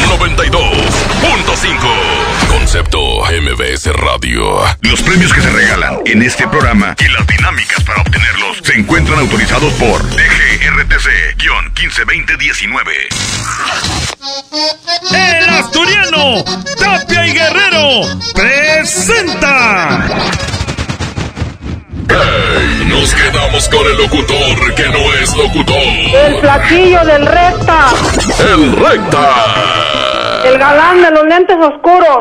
92.5 Concepto MBS Radio. Los premios que se regalan en este programa y las dinámicas para obtenerlos se encuentran autorizados por DGRTC-152019. El asturiano Tapia y Guerrero presenta. ¡Hey! Nos quedamos con el locutor que no es locutor. El platillo del recta. El recta. El galán de los lentes oscuros.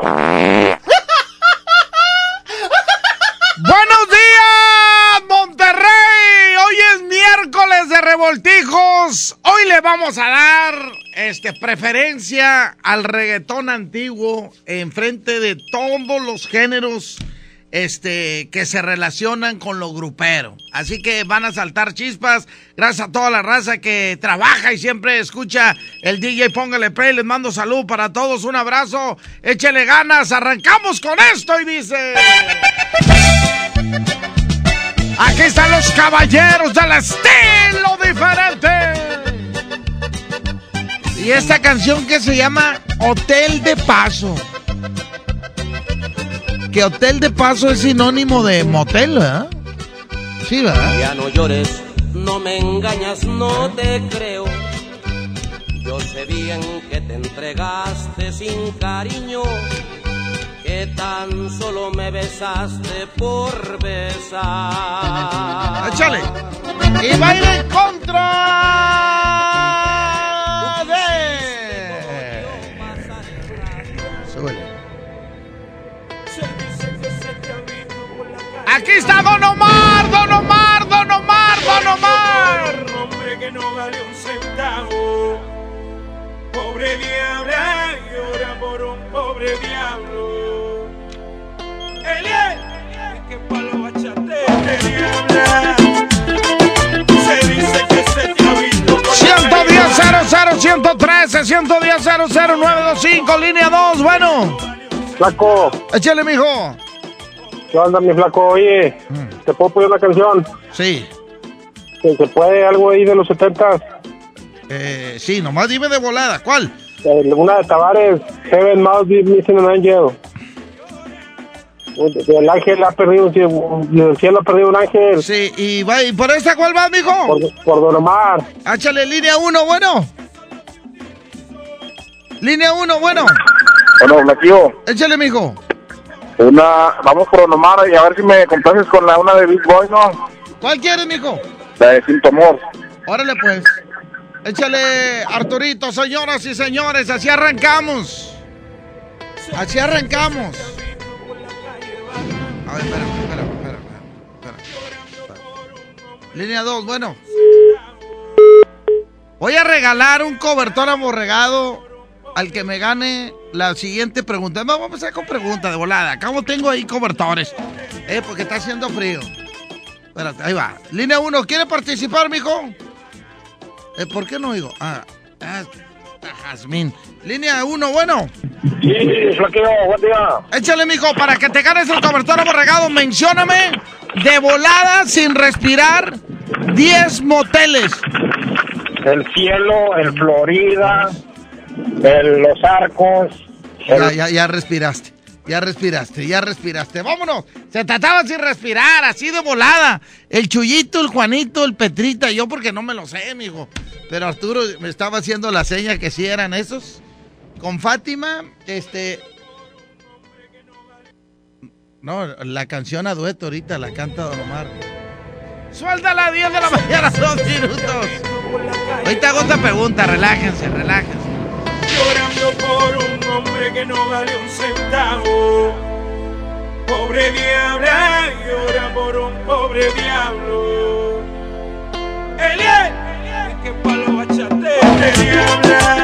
¡Buenos días, Monterrey! Hoy es miércoles de revoltijos. Hoy le vamos a dar este, preferencia al reggaetón antiguo en frente de todos los géneros este, que se relacionan con lo grupero. Así que van a saltar chispas. Gracias a toda la raza que trabaja y siempre escucha el DJ Póngale Play. Les mando salud para todos. Un abrazo. Échele ganas. Arrancamos con esto y dice... Aquí están los caballeros del estilo diferente. Y esta canción que se llama Hotel de Paso que hotel de paso es sinónimo de motel, ¿verdad? Sí, ¿verdad? Ya no llores, no me engañas, no te creo. Yo sé bien que te entregaste sin cariño, que tan solo me besaste por besar. ¡Échale! Y baila en contra Aquí está Don Omar, Don Omar, Don Omar, Don Omar. Un hombre que no vale un centavo. Pobre diabla, llora por un pobre diablo. Eliel, que palo bachate de diabla. Se dice que se te ha visto con 110 00 113 110 00925 línea 2, bueno. Flaco, Échale, mijo. ¿Qué onda, mi flaco? Oye, ¿te puedo poner una canción? Sí. ¿Se se puede algo ahí de los 70? Eh, sí, nomás dime de volada. ¿Cuál? Eh, una de Tavares, Heaven Must Be Missing an Angel. El ángel ha perdido, el cielo ha perdido un ángel. Sí, y, va, ¿y por esta cuál va, mijo? Por, por Don Omar. Échale línea 1, bueno. Línea 1, bueno. Bueno, Flaquillo, Échale, mijo. Una, vamos por Don Omar y a ver si me complaces con la una de Big Boy, ¿no? ¿Cuál quieres, mijo? La de Sin Amor. Órale, pues. Échale, Arturito, señoras y señores, así arrancamos. Así arrancamos. A ver, espérame, espérame, espérame, espérame, espérame. Línea 2, bueno. Voy a regalar un cobertor aborregado al que me gane la siguiente pregunta. No, vamos a empezar con pregunta de volada. Acabo tengo ahí cobertores. Eh, porque está haciendo frío. Espérate, ahí va. Línea 1, ¿quiere participar, mijo? Eh, ¿Por qué no digo? Ah, ah, Jazmín. Línea 1, bueno. Sí, Flaquillo, buen día. Échale, mijo, para que te ganes el cobertor aborregado, mencióname de volada, sin respirar, 10 moteles. El cielo, el Florida, los arcos. Ya, respiraste. Ya respiraste, ya respiraste. Vámonos. Se trataba sin respirar, así de volada. El Chuyito, el Juanito, el Petrita, yo porque no me lo sé, mijo. Pero Arturo me estaba haciendo la seña que sí eran esos. Con Fátima, este. No, la canción a dueto ahorita la canta Don Omar. Suéltala a 10 de la mañana, dos minutos. Ahorita hago otra pregunta, relájense, relájense. Por un hombre que no vale un centavo. Pobre diabla, llora por un pobre diablo. Eliel, que palo bachate de diabla.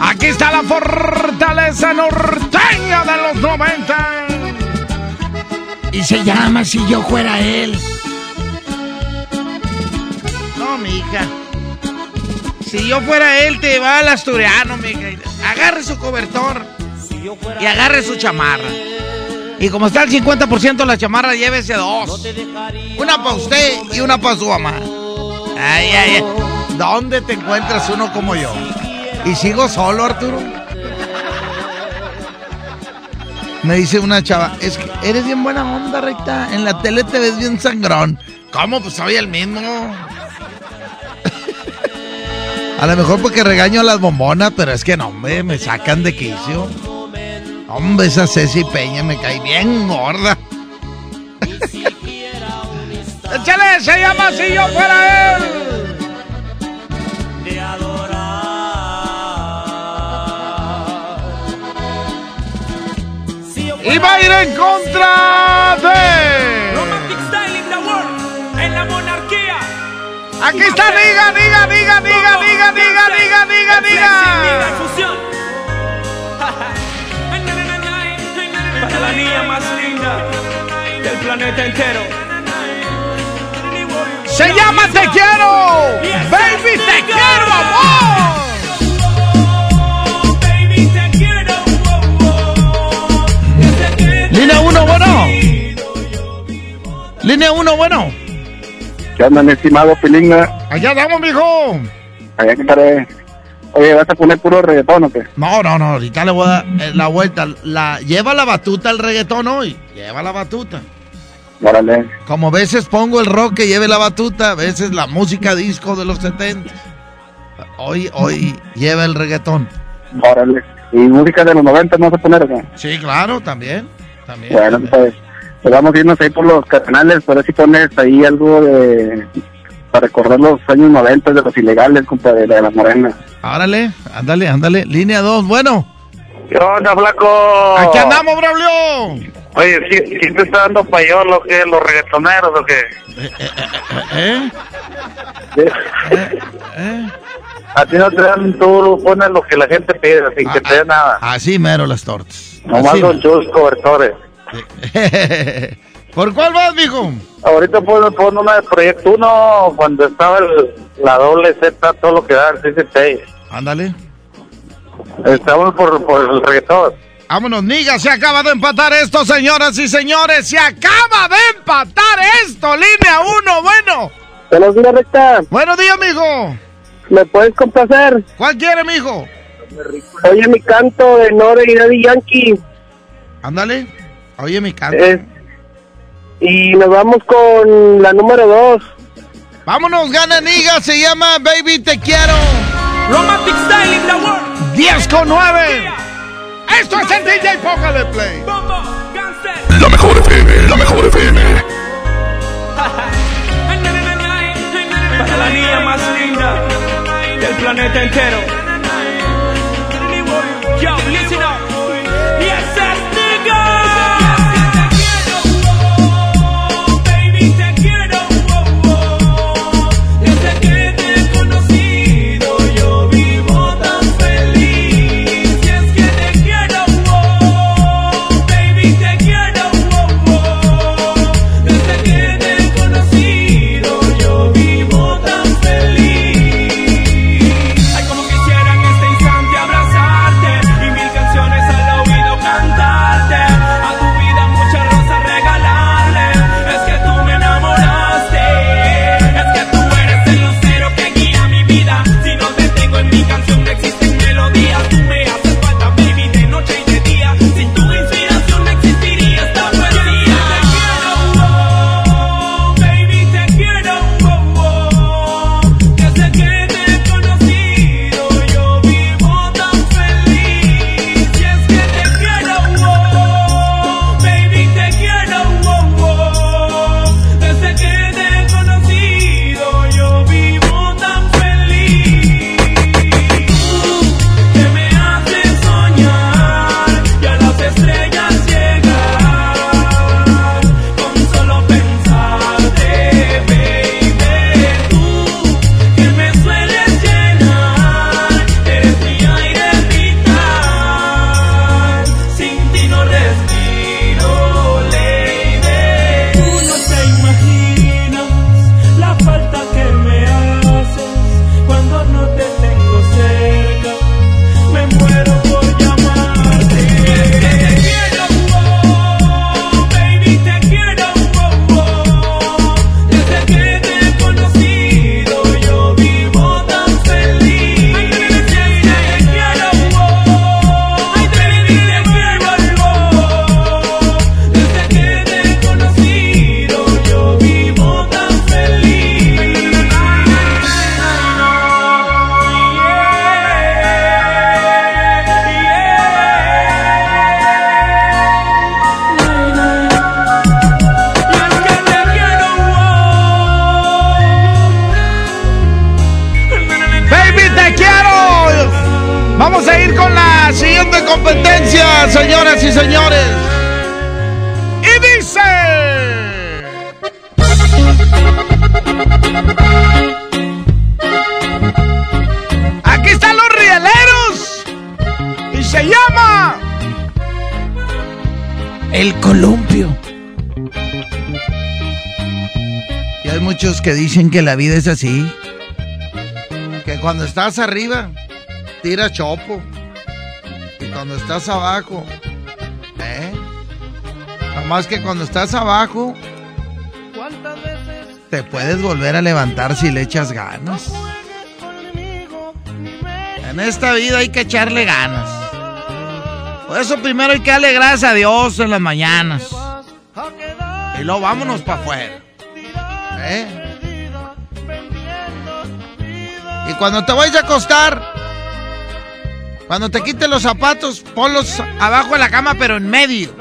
Aquí está la fortaleza norteña de los 90. Y se llama Si yo fuera él. No, mija. Si yo fuera él, te va al asturiano, mi hija. Agarre su cobertor y agarre su chamarra. Y como está el 50% de la chamarra, llévese dos. No una para usted y una para su mamá. Ay, ay, ay. ¿Dónde te encuentras uno como yo? Y sigo solo, Arturo. Me dice una chava, es que eres bien buena onda, recta. En la tele te ves bien sangrón. ¿Cómo? Pues soy el mismo. a lo mejor porque regaño a las bombonas, pero es que no, hombre, me sacan de quicio. Hombre, esa Ceci Peña me cae bien gorda. Échale, se llama Si yo fuera él. Y va a ir en contra de. Romantic Style in the world, en la monarquía. Aquí está, diga, diga, diga, diga, diga, diga, diga, diga, diga. fusión. Para la niña más linda del planeta entero. Se llama Te quiero. Baby, te quiero, amor. Línea 1, bueno. ¿Qué onda, mi estimado Pilinga? Allá vamos, mijo. Allá que estaré. Oye, ¿vas a poner puro reggaetón o qué? No, no, no, ahorita le voy a dar eh, la vuelta. La, lleva la batuta el reggaetón hoy. Lleva la batuta. Órale. Como veces pongo el rock que lleve la batuta, a veces la música disco de los 70. Hoy, hoy lleva el reggaetón. Órale. ¿Y música de los 90 no vas a poner qué? Sí, claro, también. también Bueno, también. pues, pues vamos a irnos ahí por los canales, pero si pones ahí algo de... Para recordar los años 90 de los ilegales, compadre, de la morena. Árale, ándale, ándale. Línea 2, bueno. ¿Qué onda, flaco? Aquí andamos, Braulio. Oye, ¿sí, sí te está dando payón lo que los reggaetoneros o qué? ¿Eh? ¿Eh? A ti no te dan, tú pones lo que la gente pide, sin que te dé nada. Así mero las tortas. Nomás Así con chus cobertores. ¿Por cuál vas, mijo? Ahorita pon, pon una de Proyecto 1, cuando estaba el- la doble Z, todo lo que da el CCT. Ándale. Estamos por, por el reggaetón. Vámonos, niga, se acaba de empatar esto, señoras y señores. Se acaba de empatar esto, línea 1, bueno. Buenos días, recta. Buenos días, mijo. ¿Me puedes complacer? ¿Cuál quiere, mijo? Oye, mi canto de Nore y Daddy Yankee. Ándale. Oye, mi canto. Es- y nos vamos con la número 2. Vámonos, gana, niga, se llama Baby Te Quiero. Romantic Style in the world. 10 con 9. Esto es el DJ Póngale Play. Bombo, Gangster. La mejor FM, la mejor FM. Para la niña más linda del planeta entero. Yo, dicen que la vida es así. Que cuando estás arriba, tira chopo. Y cuando estás abajo, ¿eh? Nomás que cuando estás abajo, te puedes volver a levantar si le echas ganas. En esta vida hay que echarle ganas. Por eso primero hay que darle gracias a Dios en las mañanas. Y luego vámonos para afuera. Y cuando te vayas a acostar, cuando te quites los zapatos, ponlos abajo de la cama, pero en medio.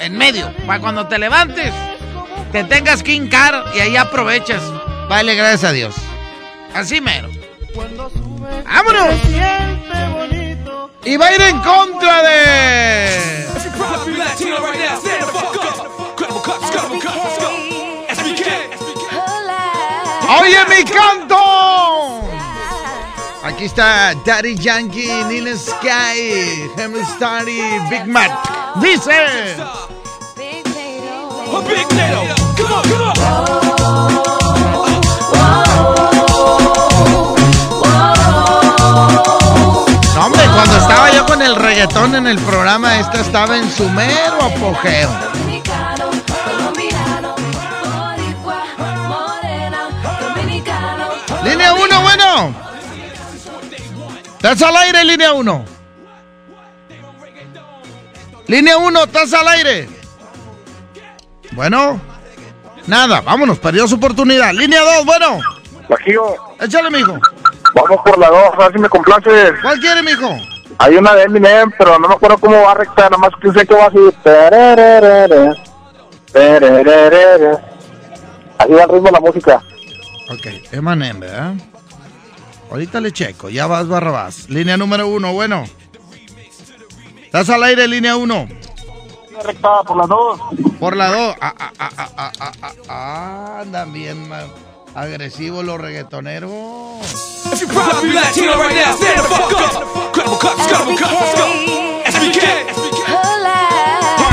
En medio. Para cuando te levantes, te tengas que hincar y ahí aprovechas. Vale, gracias a Dios. Así mero. ¡Vámonos! Y va a ir en contra de. Aquí está Daddy Yankee, Nina Sky, Henry Starry, Big Mac. Dice. No, hombre, cuando estaba yo con el reggaetón en el programa, esta estaba en su mero apogeo. Línea 1, bueno. ¿Estás al aire, línea 1? Línea 1, ¿estás al aire? Bueno. Nada, vámonos, perdió su oportunidad. Línea 2, bueno. Bajío, Échale, mijo. vamos por la dos, a ver si me complaces. ¿Cuál quiere, mijo? Hay una de Eminem, pero no me acuerdo cómo va recta, nomás que sé que va así. Tererere, tererere. Así va el ritmo de la música. Ok, Emanem, ¿verdad? Ahorita le checo, ya vas Barrabás. Línea número uno, bueno. Estás al aire, línea uno. Por la dos. Por la dos. Ah, ah, ah, ah andan bien man. agresivos los reggaetoneros.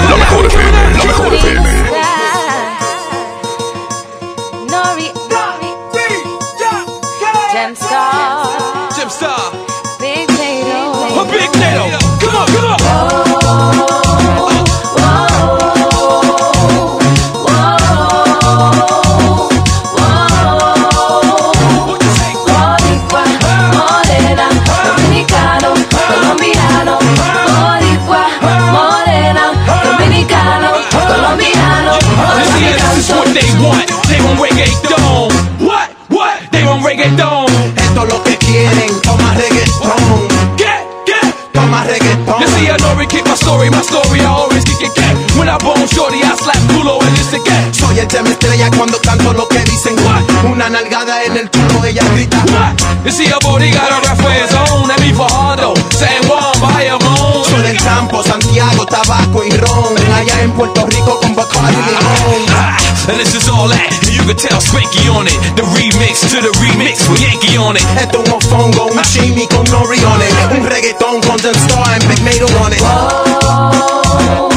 Lo mejor es lo mejor es they want. They want reggaeton. What? What? They want reggaeton. Esto es lo que quieren, toma reggaetón, Get, get. toma reggaetón. You see, I know keep my story, my story, I always it, get. When I bone shorty, I slap culo and it's again. Soy el tema estrella cuando canto lo que dicen. Una nalgada en el culo, ella grita. What? You see, a body got a rap for his own. Let me for Hondo. San Juan, Bayamon. Soy del campo, Santiago, tabaco y ron. Allá en Puerto Rico con Bacardi y limón. Ah, And this is all that. And you can tell Spanky on it. The remix to the remix with Yankee on it. Esto es un mofongo, un chimi con nori on it. Un reggaetón con Dem Star and Mato on it. Dominicano,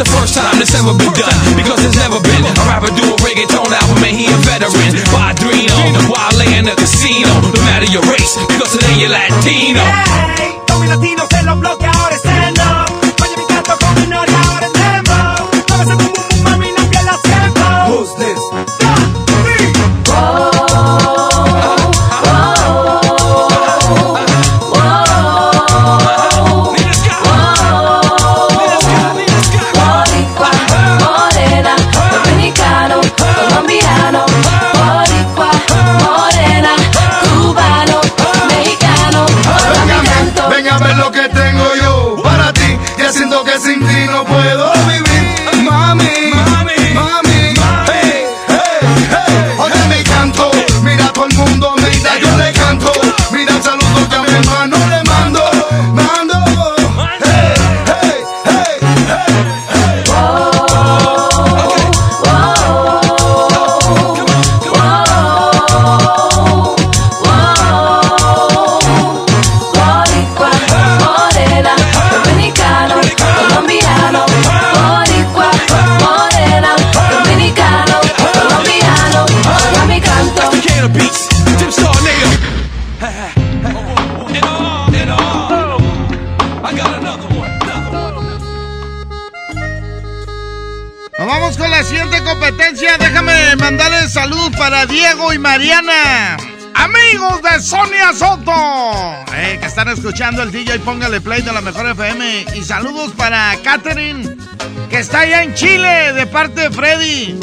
the first time this ever been done. Because there's never been a rapper do a reggaeton album, and he a veteran. Padrino, Wale in the casino. No matter your race, because today you're Latino. Mi latino se los bloquea, ahora stand escuchando el DJ, póngale play de la mejor FM. Y saludos para Catherine, que está allá en Chile, de parte de Freddy.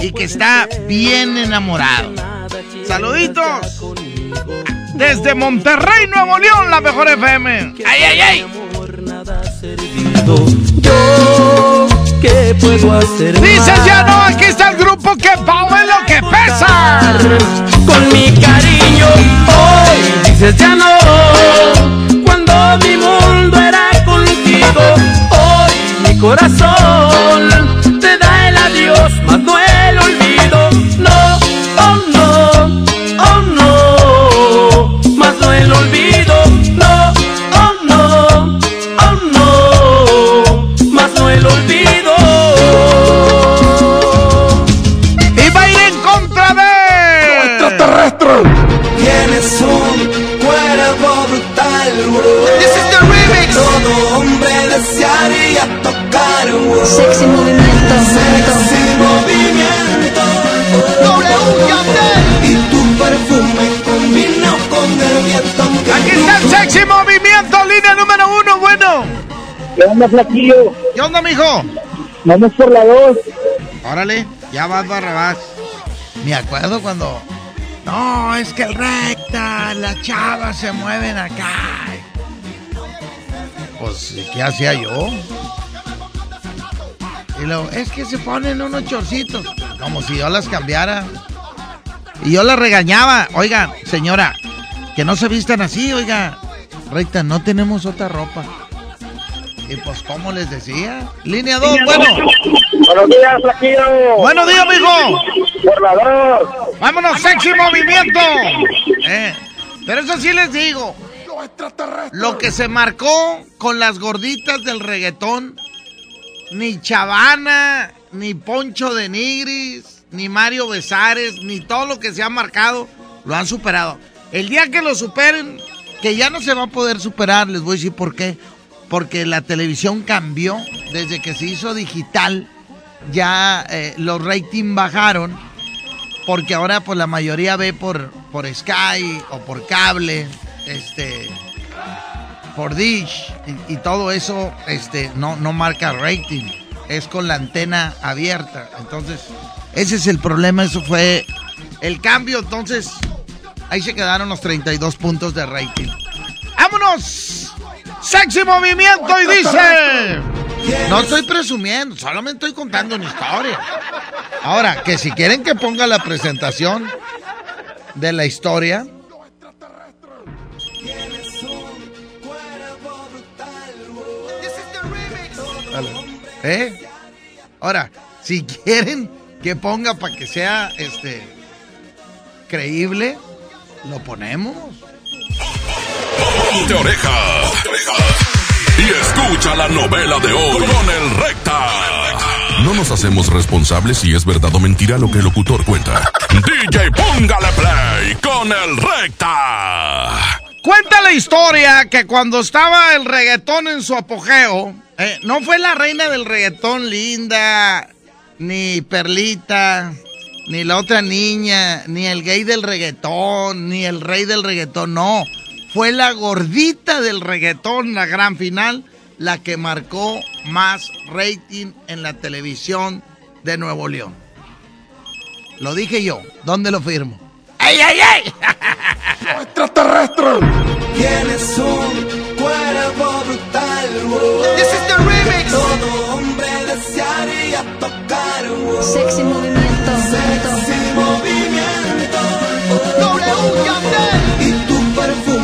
Y que está bien enamorado. Saluditos. Desde Monterrey, Nuevo León, la mejor FM. ¡Ay, ay, ay! Yo. Dices ya no, aquí está el grupo que paga lo que pesa. Con mi cariño, hoy dices ya no. Cuando mi mundo era contigo, hoy mi corazón ¿Qué onda, flaquillo? ¿Qué onda, mijo? Vamos por la dos. Órale, ya vas Barrabás. Me acuerdo cuando. No, es que el recta, las chavas se mueven acá. Pues, ¿y ¿qué hacía yo? Y luego, es que se ponen unos chorcitos. Como si yo las cambiara. Y yo las regañaba. Oiga, señora, que no se vistan así, oiga. Recta, no tenemos otra ropa. Y pues, ¿cómo les decía? Línea 2, bueno. Buenos días, flaquillo. Buenos días, mijo. Por la dos. Vámonos, sexy movimiento. Eh, pero eso sí les digo. Lo que se marcó con las gorditas del reggaetón, ni Chavana, ni Poncho de Nigris, ni Mario Besares, ni todo lo que se ha marcado, lo han superado. El día que lo superen, que ya no se va a poder superar, les voy a decir por qué. Porque la televisión cambió desde que se hizo digital. Ya eh, los ratings bajaron porque ahora pues la mayoría ve por, por Sky o por cable, este, por Dish y, todo eso este, no, no marca rating, es con la antena abierta. Entonces, ese es el problema, eso fue el cambio. Entonces, ahí se quedaron los 32 puntos de rating. ¡Vámonos! ¡Sexy movimiento! Y dice... No estoy presumiendo, solamente estoy contando una historia. Ahora, que si quieren que ponga la presentación de la historia. ¿Eh? Ahora, si quieren que ponga para que sea este creíble, lo ponemos. Ponte oreja. Y escucha la novela de hoy con el recta. No nos hacemos responsables si es verdad o mentira lo que el locutor cuenta. DJ, póngale play con el recta. Cuenta la historia que cuando estaba el reggaetón en su apogeo, eh, no fue la reina del reggaetón linda, ni Perlita, ni la otra niña, ni el gay del reggaetón, ni el rey del reggaetón, no. Fue la gordita del reggaetón, la gran final, la que marcó más rating en la televisión de Nuevo León. Lo dije yo, ¿dónde lo firmo? ¡Ey, ey, ey! extraterrestre. Tienes un cuerpo brutal. This is the remix. Todo hombre desearía tocar. Sexy movimiento. Sexy movimiento. W Y tu perfume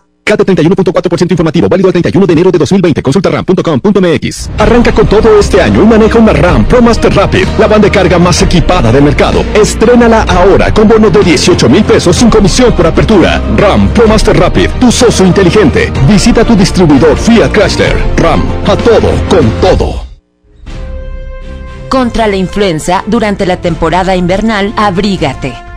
CAT 31.4% informativo, válido el 31 de enero de 2020. Consulta ram.com.mx. Arranca con todo este año y maneja una RAM Pro Master Rapid, la banda de carga más equipada del mercado. Estrénala ahora con bono de 18 mil pesos sin comisión por apertura. RAM Pro Master Rapid, tu socio inteligente. Visita tu distribuidor Fiat Chrysler. RAM, a todo, con todo. Contra la influenza, durante la temporada invernal, abrígate.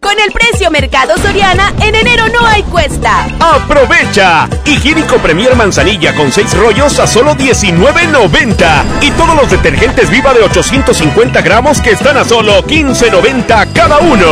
Con el precio Mercado Soriana, en enero no hay cuesta. ¡Aprovecha! Higiénico Premier Manzanilla con 6 rollos a solo $19.90. Y todos los detergentes Viva de 850 gramos que están a solo $15.90 cada uno.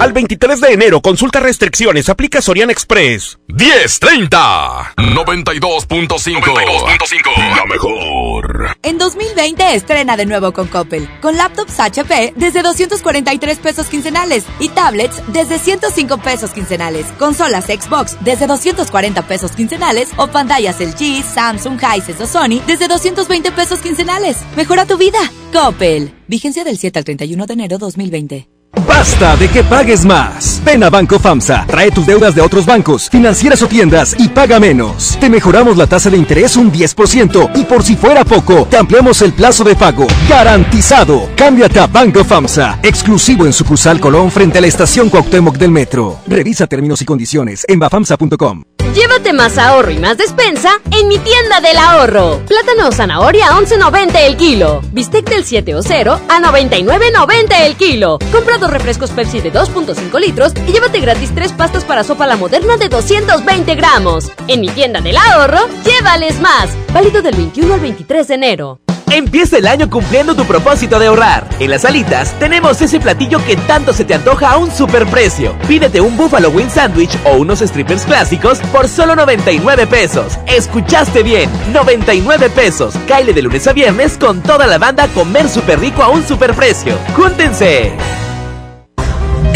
Al 23 de enero, consulta restricciones, aplica Soriana Express. 1030 92.5 La mejor. En 2020 estrena de nuevo con Coppel, con laptops HP desde 243 pesos quincenales y tablets desde 105 pesos quincenales, consolas Xbox desde 240 pesos quincenales o pantallas LG, Samsung, Hisense o Sony desde 220 pesos quincenales. Mejora tu vida. Coppel. Vigencia del 7 al 31 de enero 2020. Basta de que pagues más. Ven a Banco FAMSA, trae tus deudas de otros bancos, financieras o tiendas y paga menos. Te mejoramos la tasa de interés un 10% y por si fuera poco, te ampliamos el plazo de pago. Garantizado. Cámbiate a Banco FAMSA, exclusivo en sucursal Colón frente a la estación Cuauhtémoc del Metro. Revisa términos y condiciones en bafamsa.com. Llévate más ahorro y más despensa en mi tienda del ahorro. Plátano o zanahoria a 11.90 el kilo. Bistec del 7 o 0 a 99.90 el kilo. Dos refrescos Pepsi de 2.5 litros y llévate gratis tres pastas para sopa la moderna de 220 gramos. En mi tienda del ahorro, llévales más. Válido del 21 al 23 de enero. Empieza el año cumpliendo tu propósito de ahorrar. En las alitas tenemos ese platillo que tanto se te antoja a un superprecio. Pídete un Buffalo Wing Sandwich o unos strippers clásicos por solo 99 pesos. Escuchaste bien, 99 pesos. Caile de lunes a viernes con toda la banda comer súper rico a un superprecio. ¡Júntense!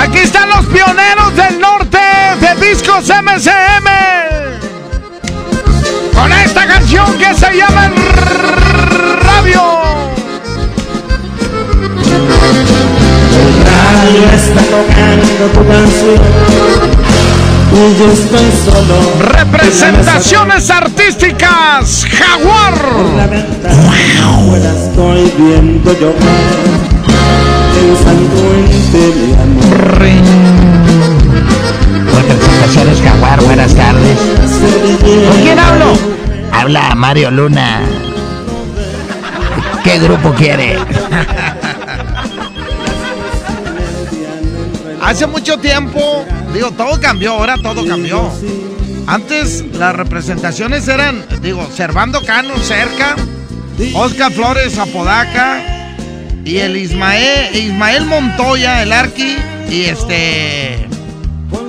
Aquí están los pioneros del norte de Discos MCM. Con esta canción que se llama El Radio. radio está tocando tu canción y yo estoy solo. Representaciones artísticas Jaguar. La ventana la estoy viendo yo Representaciones Jaguar, buenas tardes. ¿Con quién hablo? Habla Mario Luna. ¿Qué grupo quiere? Hace mucho tiempo, digo, todo cambió, ahora todo cambió. Antes las representaciones eran, digo, Servando Cano cerca, Oscar Flores Apodaca y el Ismael, Ismael Montoya, el Arqui, y este.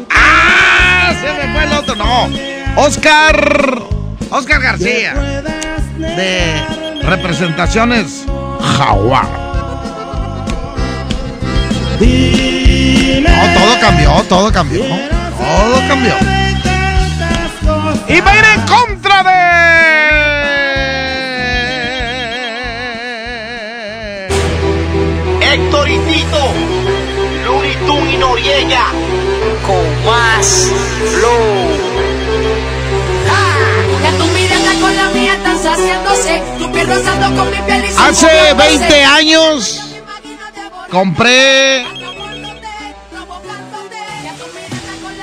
¡Ah! Se me fue el otro, no. Oscar. Oscar García. De representaciones Jaguar. No, todo cambió, todo cambió. Todo cambió. Y va a ir en contra de. Con más flow. Ya tu mirada con la mía están saciándose, tu piel rozando con mi piel y su Hace boca 20 roce. años compré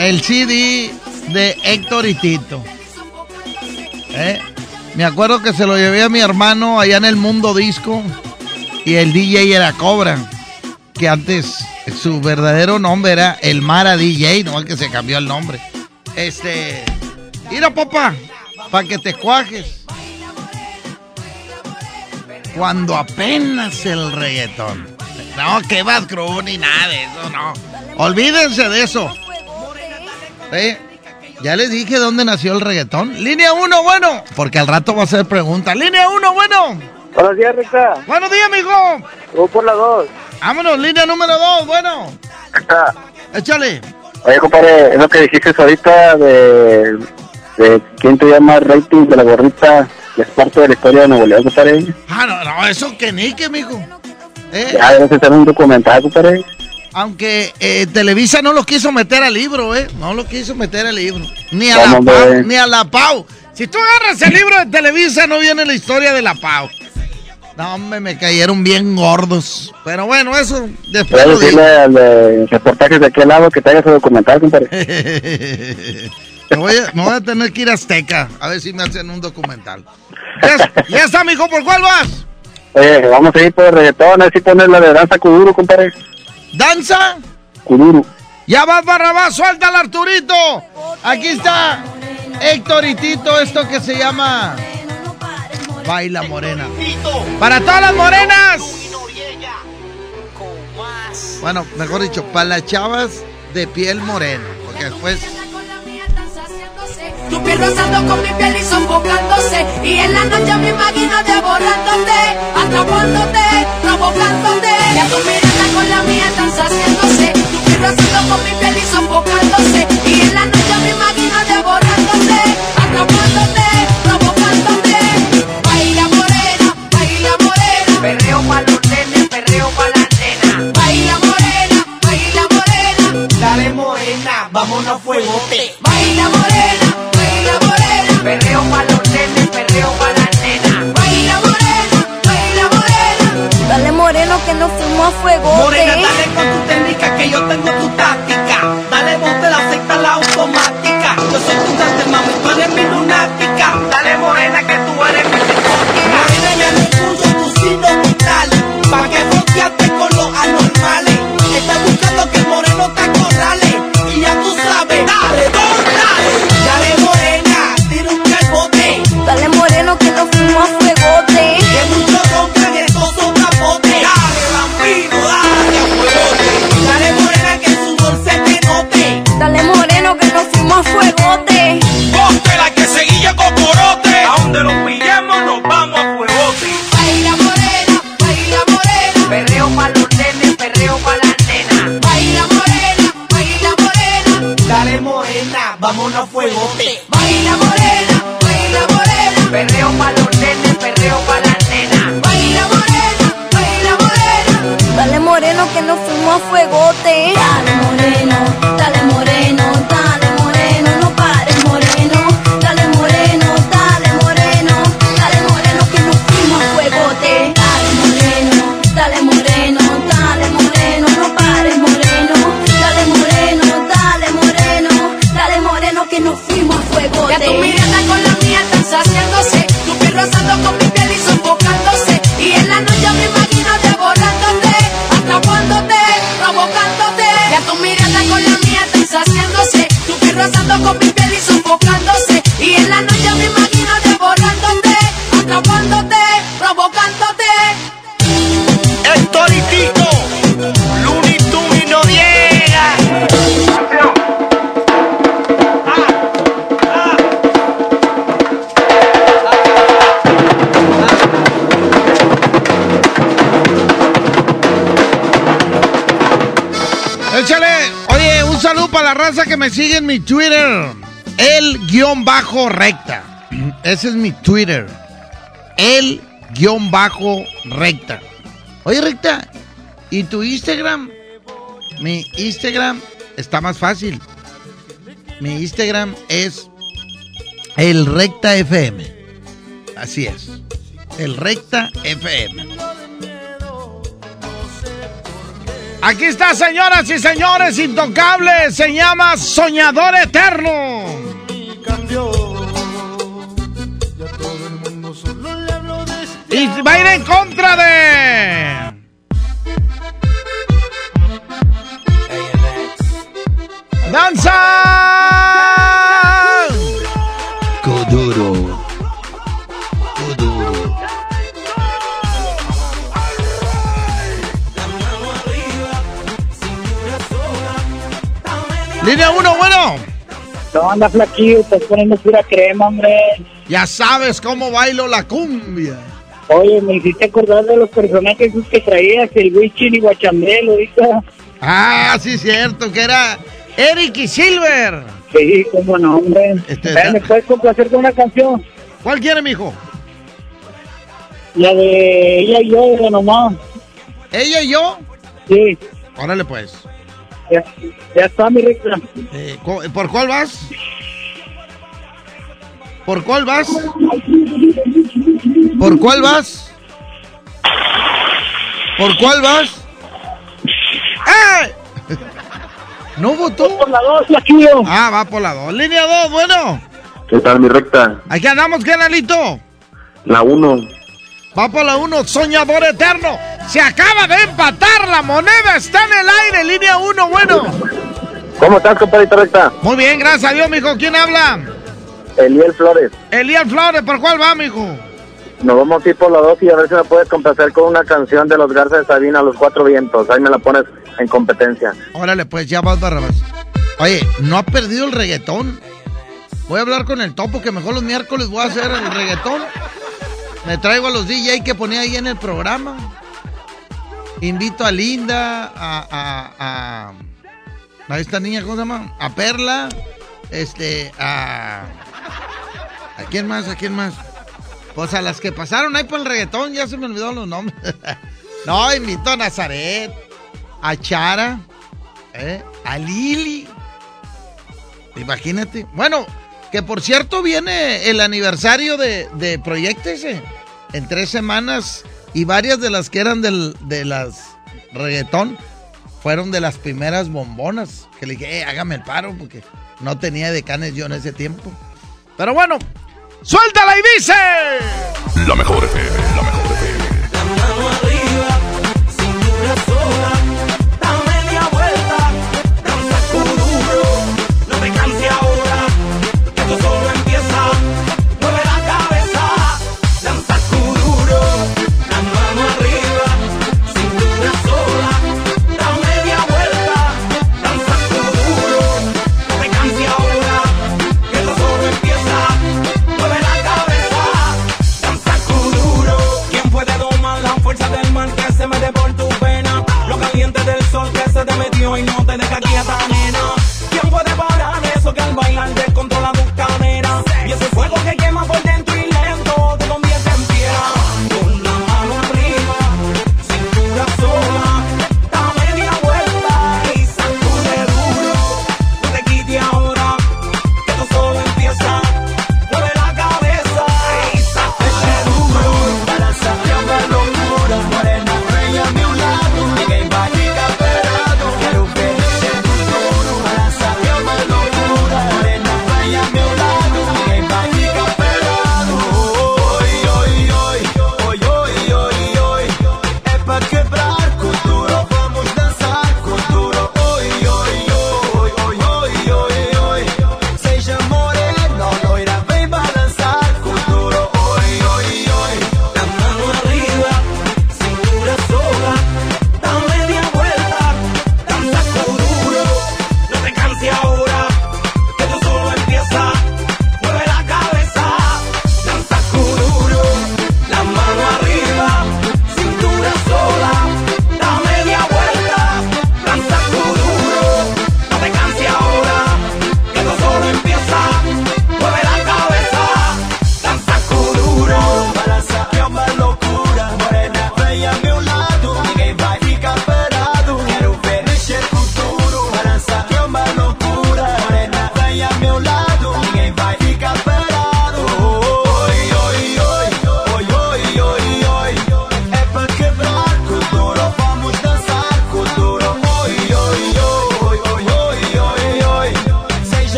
el CD de Héctor y Tito. ¿Eh? Me acuerdo que se lo llevé a mi hermano allá en el Mundo Disco y el DJ era Cobra, que antes su verdadero nombre era El Mara DJ, no el que se cambió el nombre. Este, mira papá, para que te cuajes. Cuando apenas el reggaetón No, que Bad Cruz ni nada de eso, no. Olvídense de eso. ¿Eh? Ya les dije dónde nació el reggaetón. Línea 1, bueno. Porque al rato va a hacer pregunta. Línea 1, bueno. Buenos días, Rica. Buenos días, amigo. Voy por la 2. Vámonos, línea número 2, bueno. Acá. Échale. Oye, compadre, es lo que dijiste ahorita de, de quién te llama rating de la gorrita. Es parte de la historia de Nuevo León, compadre. Ah, no, no, eso que ni que, mijo. ¿Eh? Ya debes estar un documental, compadre. Aunque eh, Televisa no lo quiso meter al libro, ¿eh? No lo quiso meter al libro. Ni a ¿Cómo, la Pau, ni a la Pau. Si tú agarras el libro de Televisa, no viene la historia de la Pau. No, hombre, me cayeron bien gordos. Pero bueno, eso Voy después a lo digo. decirle al de reportajes de aquel lado que te haga ese documental, compadre. me, voy a, me voy a tener que ir a Azteca a ver si me hacen un documental. Ya, ya está, mijo, ¿por cuál vas? Oye, vamos a ir por el reggaetón, a ver si pones la de danza Kuduro, compadre. ¿Danza? Kuduro. Ya vas, Barrabás, suelta al Arturito. Aquí está Héctor y Tito, esto que se llama Baila Morena. Para todas las morenas. Bueno, mejor dicho, para las chavas de piel morena. Porque después Tu piel rozando con mi piel y sofocándose Y en la noche me imagino devorándote Atrapándote, provocándote Y a tu mirada con la mía están saciándose Tu piel rozando con mi piel y sofocándose Y en la noche me imagino devorándote vámonos a fuegote Baila morena, baila morena Perreo pa' los nenes, perreo pa' la nena Baila morena, baila morena Dale moreno que nos fuimos a fuego. Morena, dale con tu técnica que yo tengo tu táctica. Dale vos te la acepta la automática. Yo soy tu dante, mami, tú eres mi lunática. Morena, a fuegote. Baila morena, baila morena. Perreo pa' los nenes, perreo pa' la nena. Baila morena, baila morena. Dale moreno que nos fuimos a fuegote. Dale moreno, raza que me sigue en mi Twitter. El guion bajo recta. Ese es mi Twitter. El guion bajo recta. Oye, recta. ¿Y tu Instagram? Mi Instagram está más fácil. Mi Instagram es el recta FM. Así es. El recta FM. Aquí está, señoras y señores, intocable. Se llama Soñador Eterno. Y va a ir en contra de. ¡Danza! Línea 1, bueno. No, anda flaquillo, estás poniendo pura crema, hombre. Ya sabes cómo bailo la cumbia. Oye, me hiciste acordar de los personajes que traías, el Wichin y Guachamel, ahorita. Ah, sí, cierto, que era Eric y Silver. Sí, cómo no, hombre. Este, Eh, ¿Me puedes complacer con una canción? ¿Cuál quiere, mijo? La de ella y yo, de nomás. ¿Ella y yo? Sí. Órale, pues. Ya, ya está, mi recta. Eh, ¿Por cuál vas? ¿Por cuál vas? ¿Por cuál vas? ¿Por cuál vas? ¡Eh! ¿No votó? Por la dos, flaquillo. Ah, va por la dos. Línea 2, bueno. ¿Qué tal, mi recta? Aquí andamos, canalito. La 1. Va por la 1, soñador eterno. Se acaba de empatar, la moneda está en el aire, línea 1, bueno. ¿Cómo estás, compadrito recta? Muy bien, gracias a Dios, mijo. ¿Quién habla? Eliel Flores. Elías Flores, ¿por cuál va, mijo? Nos vamos a ir por la 2 y a ver si me puedes complacer con una canción de los Garza de Sabina, Los Cuatro Vientos. Ahí me la pones en competencia. Órale, pues ya vas, Barrabás. Oye, ¿no ha perdido el reggaetón? Voy a hablar con el topo, que mejor los miércoles voy a hacer el reggaetón. Me traigo a los DJ que ponía ahí en el programa. Invito a Linda, a, a, a, a esta niña, ¿cómo se llama? A Perla, este, a... ¿A quién más? ¿A quién más? Pues a las que pasaron ahí por el reggaetón, ya se me olvidaron los nombres. no, invito a Nazaret, a Chara, ¿eh? a Lili. Imagínate. Bueno, que por cierto viene el aniversario de, de Proyectese en tres semanas y varias de las que eran del, de las reggaetón fueron de las primeras bombonas. Que le dije, eh, hágame el paro porque no tenía decanes yo en ese tiempo. Pero bueno, suéltala y dice. La mejor FM, la mejor FM.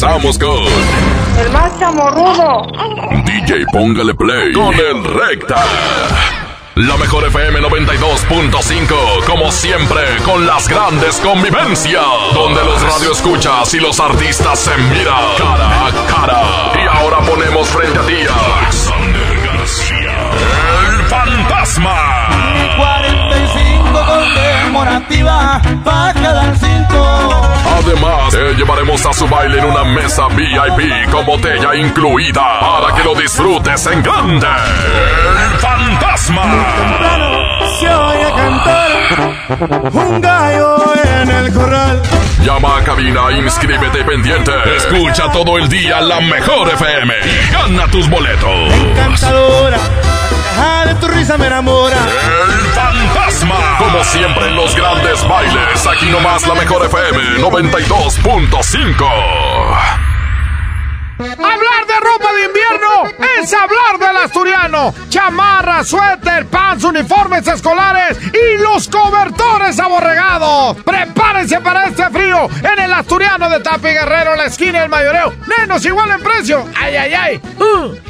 Regresamos con El más chamorrudo. DJ Póngale Play con el Recta. La mejor FM 92.5, como siempre, con las grandes convivencias, donde los radioescuchas y los artistas se miran cara a cara. Y ahora ponemos frente a ti a Alexander García, el fantasma. 45 conmemorativa para cada cinco. Además, te llevaremos a su baile en una mesa VIP con botella incluida para que lo disfrutes en grande. El fantasma. Se oye cantar un gallo en el corral. Llama a cabina, inscríbete pendiente. Escucha todo el día la mejor FM y gana tus boletos. Encantadora, caja de tu risa me enamora. El fantasma. Como siempre en los grandes bailes, aquí nomás la mejor FM 92.5. Hablar de ropa de invierno es hablar del asturiano. Chamarra, suéter, pants, uniformes escolares y los cobertores aborregados. Prepárense para este frío en el asturiano de Tapi Guerrero, la esquina del mayoreo. Menos igual en precio. Ay, ay, ay. Uh.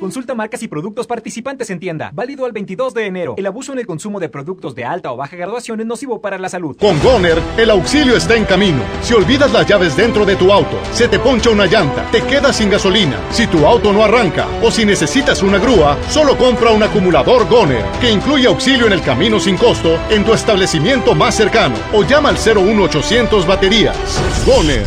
Consulta marcas y productos participantes en tienda. Válido al 22 de enero. El abuso en el consumo de productos de alta o baja graduación es nocivo para la salud. Con Goner, el auxilio está en camino. Si olvidas las llaves dentro de tu auto, se te poncha una llanta, te quedas sin gasolina, si tu auto no arranca o si necesitas una grúa, solo compra un acumulador Goner, que incluye auxilio en el camino sin costo en tu establecimiento más cercano o llama al 01800 baterías. Goner,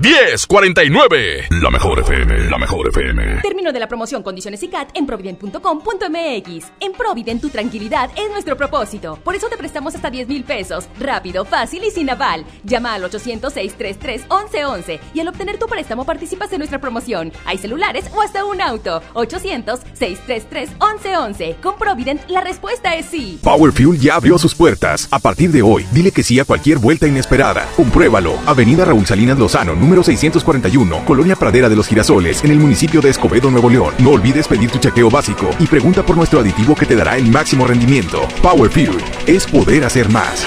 1049. La mejor FM, la mejor FM. Término de la promoción Condiciones y CAT en provident.com.mx. En Provident tu tranquilidad es nuestro propósito. Por eso te prestamos hasta 10 mil pesos. Rápido, fácil y sin aval. Llama al 800-633-1111 y al obtener tu préstamo participas en nuestra promoción. Hay celulares o hasta un auto. 800-633-1111. Con Provident la respuesta es sí. Power Fuel ya abrió sus puertas. A partir de hoy, dile que sí a cualquier vuelta inesperada. Compruébalo. Avenida Raúl Salinas Lozano, número 641, Colonia Pradera de los Girasoles, en el municipio de Escobedo, Nuevo León. No olvides pedir tu chequeo básico y pregunta por nuestro aditivo que te dará el máximo rendimiento. Power Fuel es poder hacer más.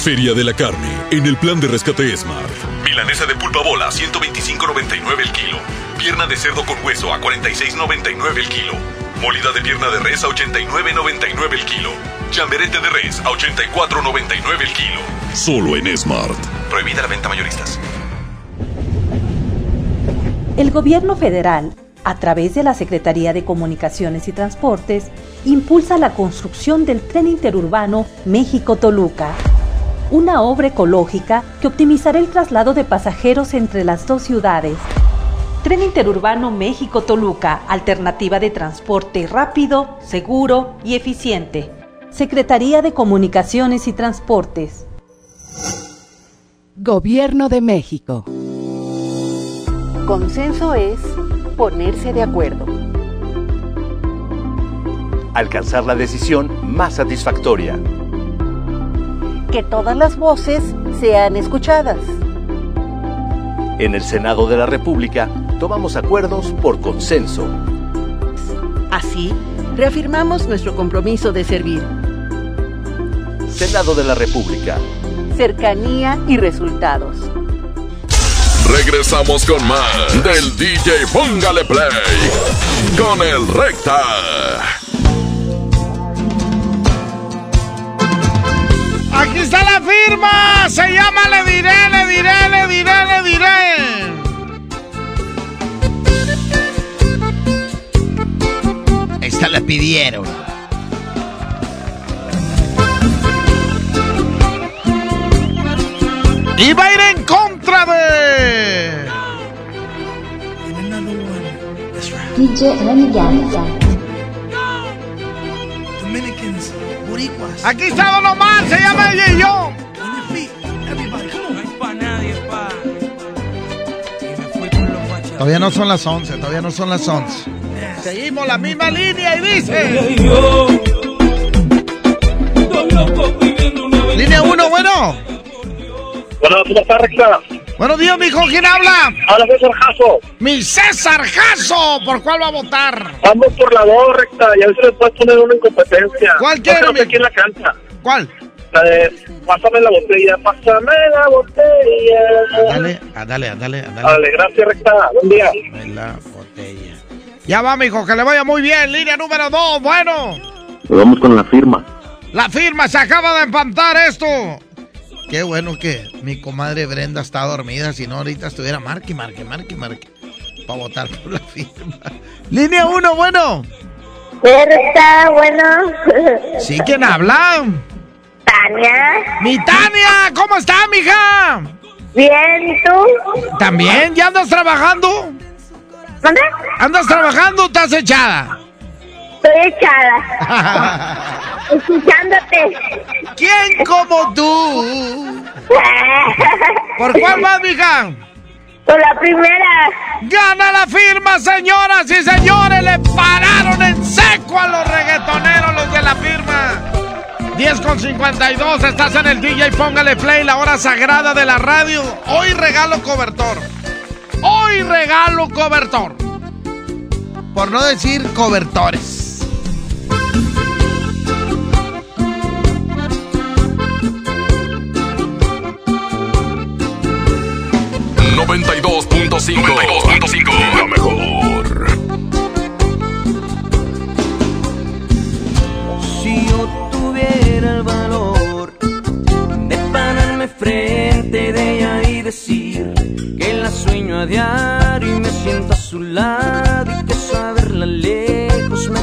Feria de la Carne, en el plan de rescate Smart. Milanesa de pulpa bola, 125.99 el kilo. Pierna de cerdo con hueso a 46.99 el kilo. Molida de pierna de res a 89.99 el kilo. Chamberete de res a 84.99 el kilo. Solo en Smart. Prohibida la venta mayoristas. El gobierno federal, a través de la Secretaría de Comunicaciones y Transportes, impulsa la construcción del tren interurbano México-Toluca, una obra ecológica que optimizará el traslado de pasajeros entre las dos ciudades. Tren interurbano México-Toluca, alternativa de transporte rápido, seguro y eficiente. Secretaría de Comunicaciones y Transportes. Gobierno de México. Consenso es ponerse de acuerdo. Alcanzar la decisión más satisfactoria. Que todas las voces sean escuchadas. En el Senado de la República tomamos acuerdos por consenso. Así, reafirmamos nuestro compromiso de servir. Senado de la República. Cercanía y resultados. Regresamos con más del DJ Póngale Play con el Recta. Firma. Se llama Le diré, le diré, le diré, le diré. Esta la pidieron. Y va a ir en contra de. DJ Aquí está Don Omar, se llama y yo. Todavía no son las 11, todavía no son las 11. Seguimos la misma línea y dice. Línea 1, bueno. Bueno, ¿cómo está, Recta? Buenos días, mijo. ¿Quién habla? Habla César Jasso. Mi César Jasso. ¿Por cuál va a votar? Vamos por la dos, Recta. Y a ver si le puedes poner una incompetencia. ¿Cuál quiere, No, mi- aquí en la cancha. ¿Cuál? La de Pásame la botella, pásame la botella. Dale, dale, dale, dale. Dale, gracias, Recta. Buen día. La botella. Ya va, mijo, que le vaya muy bien. Línea número 2, bueno. Vamos con la firma. La firma se acaba de empatar esto. Qué bueno que mi comadre Brenda está dormida, si no ahorita estuviera marque, marque, marque, marque. Para votar por la firma. Línea 1, bueno. está bueno. Sí, ¿quién habla? Tania. Mi Tania, ¿cómo está, mija? Bien, ¿y tú? ¿También? ¿Ya andas trabajando? ¿Dónde? ¿Andas trabajando o estás echada? Estoy echada. Escuchándote. ¿Quién como tú? ¿Por cuál vas, mija? Por la primera. ¡Gana la firma, señoras y señores! ¡Le pararon en seco a los reggaetoneros, los de la firma! 10 con 52, estás en el DJ, póngale play, la hora sagrada de la radio. Hoy regalo cobertor. Hoy regalo cobertor. Por no decir cobertores. La mejor. Si yo tuviera el valor de pararme frente de ella y decir que la sueño a diario y me siento a su lado y que saberla lejos me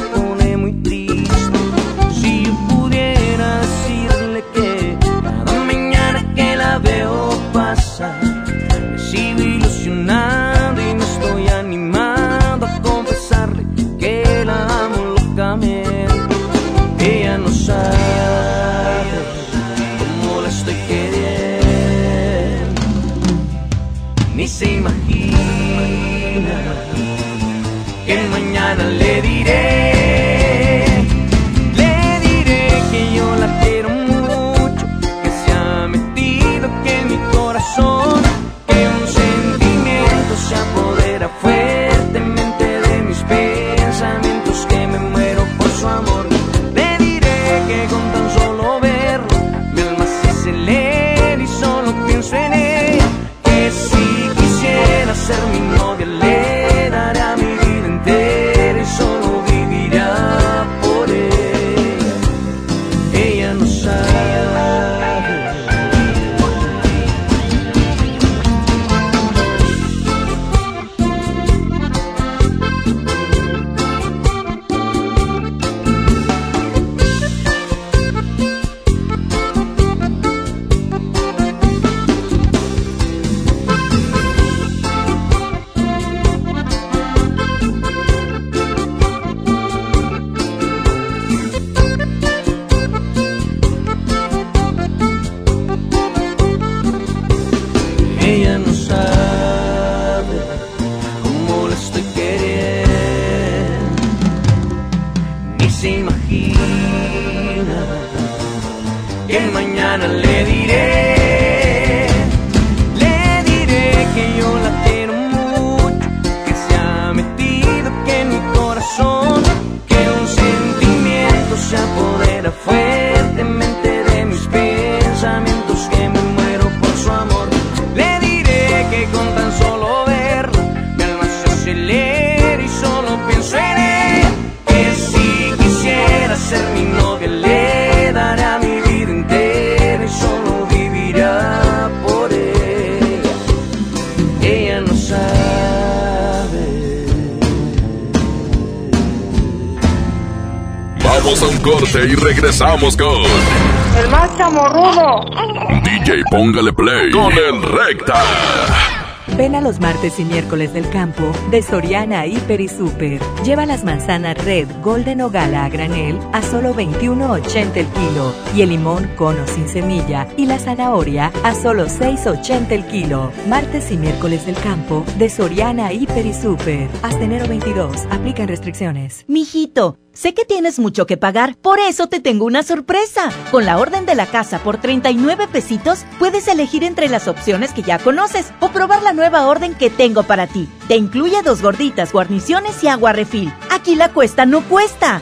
con El más chamorrudo. DJ Póngale Play con el Recta. Ven a los martes y miércoles del campo de Soriana Hiper y Super. Lleva las manzanas Red, Golden o Gala a granel a solo 21.80 el kilo y el limón cono sin semilla y la zanahoria a solo 6.80 el kilo. Martes y miércoles del campo de Soriana Hiper y Super. Hasta enero 22. Aplican restricciones. Mijito, sé que tienes mucho que pagar, por eso te tengo una sorpresa. Con la orden de la casa por 39 pesitos, puedes elegir entre las opciones que ya conoces o probar la nueva orden que tengo para ti. Te incluye dos gorditas, guarniciones y agua refil. Aquí la cuesta no cuesta.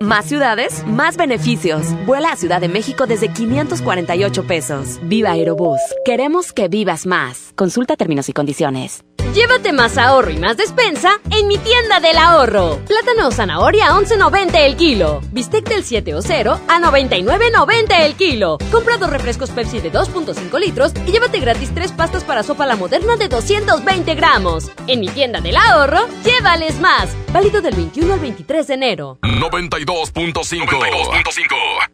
Más ciudades, más beneficios. Vuela a Ciudad de México desde 548 pesos. Viva Aerobús. Queremos que vivas más. Consulta términos y condiciones. Llévate más ahorro y más despensa en mi tienda del ahorro. Plátano o zanahoria a 11.90 el kilo. Bistec del 7 o 0 a 99.90 el kilo. Compra dos refrescos Pepsi de 2.5 litros y llévate gratis tres pastas para sopa la moderna de 220 gramos. En mi tienda del ahorro, llévales más. Válido del 21 al 23 de enero. 92.5.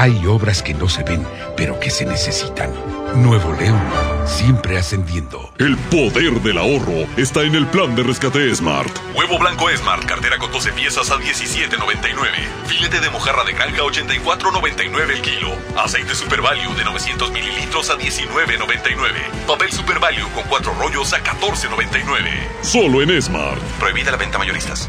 Hay obras que no se ven, pero que se necesitan. Nuevo León, siempre ascendiendo. El poder del ahorro está en el plan de rescate Smart. Huevo blanco Smart, cartera con 12 piezas a 17.99. Filete de mojarra de granja 84.99 el kilo. Aceite Super Value de 900 mililitros a 19.99. Papel Super Value con 4 rollos a 14.99. Solo en Smart. Prohibida la venta mayoristas.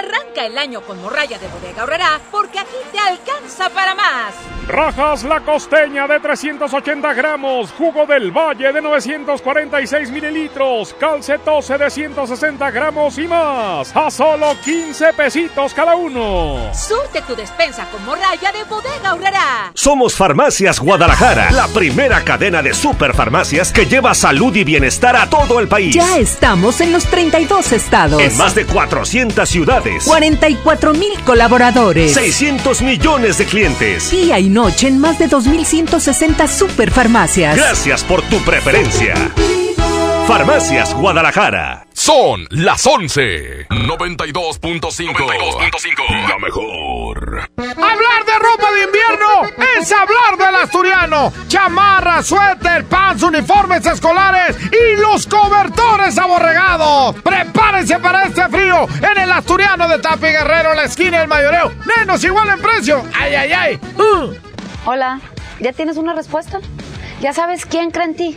Arranca el año con morralla de bodega horrera porque aquí te alcanza para más. Rajas la costeña de 380 gramos, jugo del valle de 946 mililitros, calcetose de 160 gramos y más, a solo 15 pesitos cada uno. Surte tu despensa con morralla de bodega horrera. Somos Farmacias Guadalajara, la primera cadena de superfarmacias que lleva salud y bienestar a todo el país. Ya estamos en los 32 estados. En más de 400 ciudades. 44 mil colaboradores. 600 millones de clientes. Día y noche en más de 2.160 superfarmacias. Gracias por tu preferencia. Farmacias Guadalajara. Son las 11. 92.5. La mejor. Hablar de ropa de invierno es hablar del asturiano. Chamarra, suéter, pants, uniformes escolares y los cobertores aborregados. Prepárense para este frío en el asturiano de Tapi Guerrero, la esquina del mayoreo. Menos igual en precio. Ay, ay, ay. Uh. Hola, ¿ya tienes una respuesta? ¿Ya sabes quién cree en ti?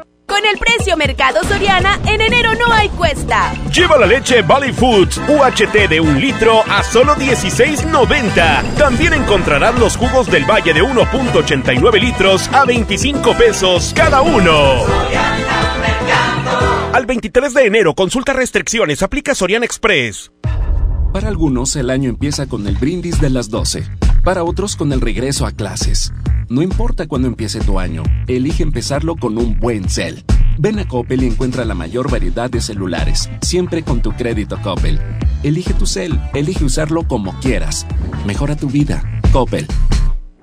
Con el precio Mercado Soriana, en enero no hay cuesta. Lleva la leche Valley Foods UHT de un litro a solo 16.90. También encontrarás los jugos del Valle de 1.89 litros a 25 pesos cada uno. Al 23 de enero, consulta restricciones, aplica Soriana Express. Para algunos, el año empieza con el brindis de las 12. Para otros, con el regreso a clases. No importa cuándo empiece tu año, elige empezarlo con un buen cel. Ven a Coppel y encuentra la mayor variedad de celulares, siempre con tu crédito Coppel. Elige tu cel, elige usarlo como quieras. Mejora tu vida. Coppel.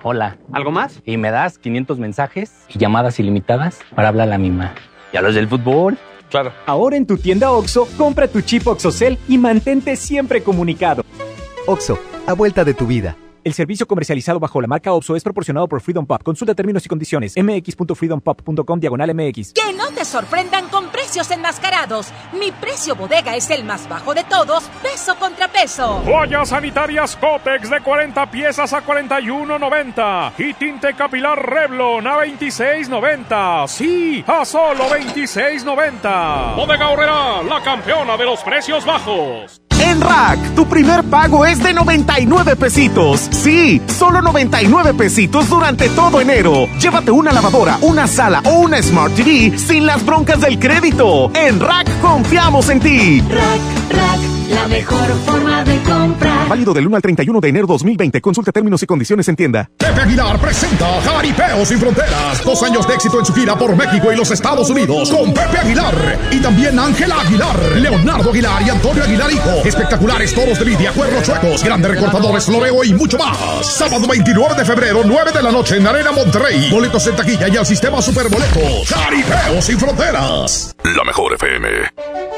Hola. ¿Algo más? Y me das 500 mensajes y llamadas ilimitadas para hablar a la misma. ¿Y a los del fútbol? Claro. Ahora en tu tienda OXO, compra tu chip OXOCEL y mantente siempre comunicado. OXO, a vuelta de tu vida. El servicio comercializado bajo la marca OPSO es proporcionado por Freedom Pop. Consulta términos y condiciones. mx.freedompop.com diagonal mx. Que no te sorprendan con precios enmascarados. Mi precio bodega es el más bajo de todos, peso contra peso. Toallas sanitarias Cotex de 40 piezas a 41.90 y tinte capilar Revlon a 26.90. Sí, a solo 26.90. Bodega Horrera, la campeona de los precios bajos. En Rack, tu primer pago es de 99 pesitos. Sí, solo 99 pesitos durante todo enero. Llévate una lavadora, una sala o una Smart TV sin las broncas del crédito. En Rack confiamos en ti. Rack, Rack, la mejor forma de comprar. Válido del 1 al 31 de enero 2020. Consulta términos y condiciones en tienda. Pepe Aguilar presenta Jaripeo sin Fronteras. Dos años de éxito en su gira por México y los Estados Unidos con Pepe Aguilar. Y también Ángela Aguilar, Leonardo Aguilar y Antonio Aguilar Hijo. Espectaculares toros de lidia, cuernos chuecos, grandes recortadores, floreo y mucho más. Sábado 29 de febrero, 9 de la noche en Arena Monterrey. Boletos en taquilla y al sistema Superboletos. Jaripeo sin Fronteras. La mejor FM.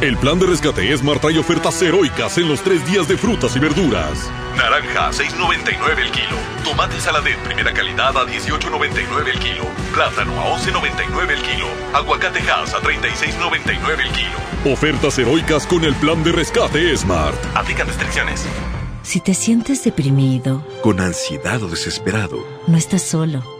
El plan de rescate Smart trae ofertas heroicas en los tres días de frutas y verduras. Naranja, 6.99 el kilo. Tomate saladet primera calidad a 18.99 el kilo. Plátano a 11.99 el kilo. Aguacate Hass a 36.99 el kilo. Ofertas heroicas con el plan de rescate Smart. Aplican restricciones. Si te sientes deprimido, con ansiedad o desesperado, no estás solo.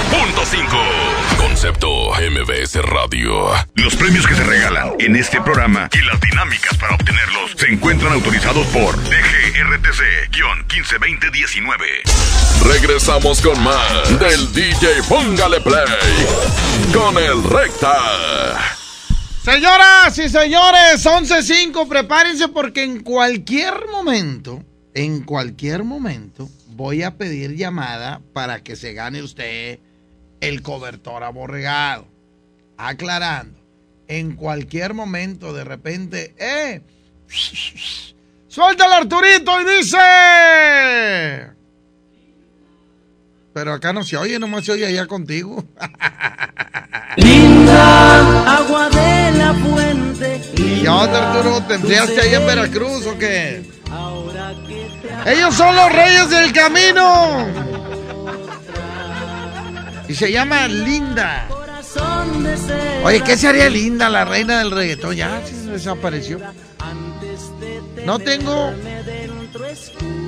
Concepto MBS Radio. Los premios que se regalan en este programa y las dinámicas para obtenerlos se encuentran autorizados por DGRTC-152019. Regresamos con más del DJ Póngale Play con el Recta. Señoras y señores, 11.05, prepárense porque en cualquier momento, en cualquier momento, voy a pedir llamada para que se gane usted el cobertor aborregado. Aclarando, en cualquier momento, de repente, ¡eh! ¡Suelta el Arturito y dice! Pero acá no se oye, nomás se oye allá contigo. Linda agua de la fuente. ¿Y Arturo? ¿Te empleaste ahí en Veracruz o qué? Ellos son los reyes del camino. Y se llama Linda. Oye, ¿qué sería Linda, la reina del reggaetón? Ya se desapareció. No tengo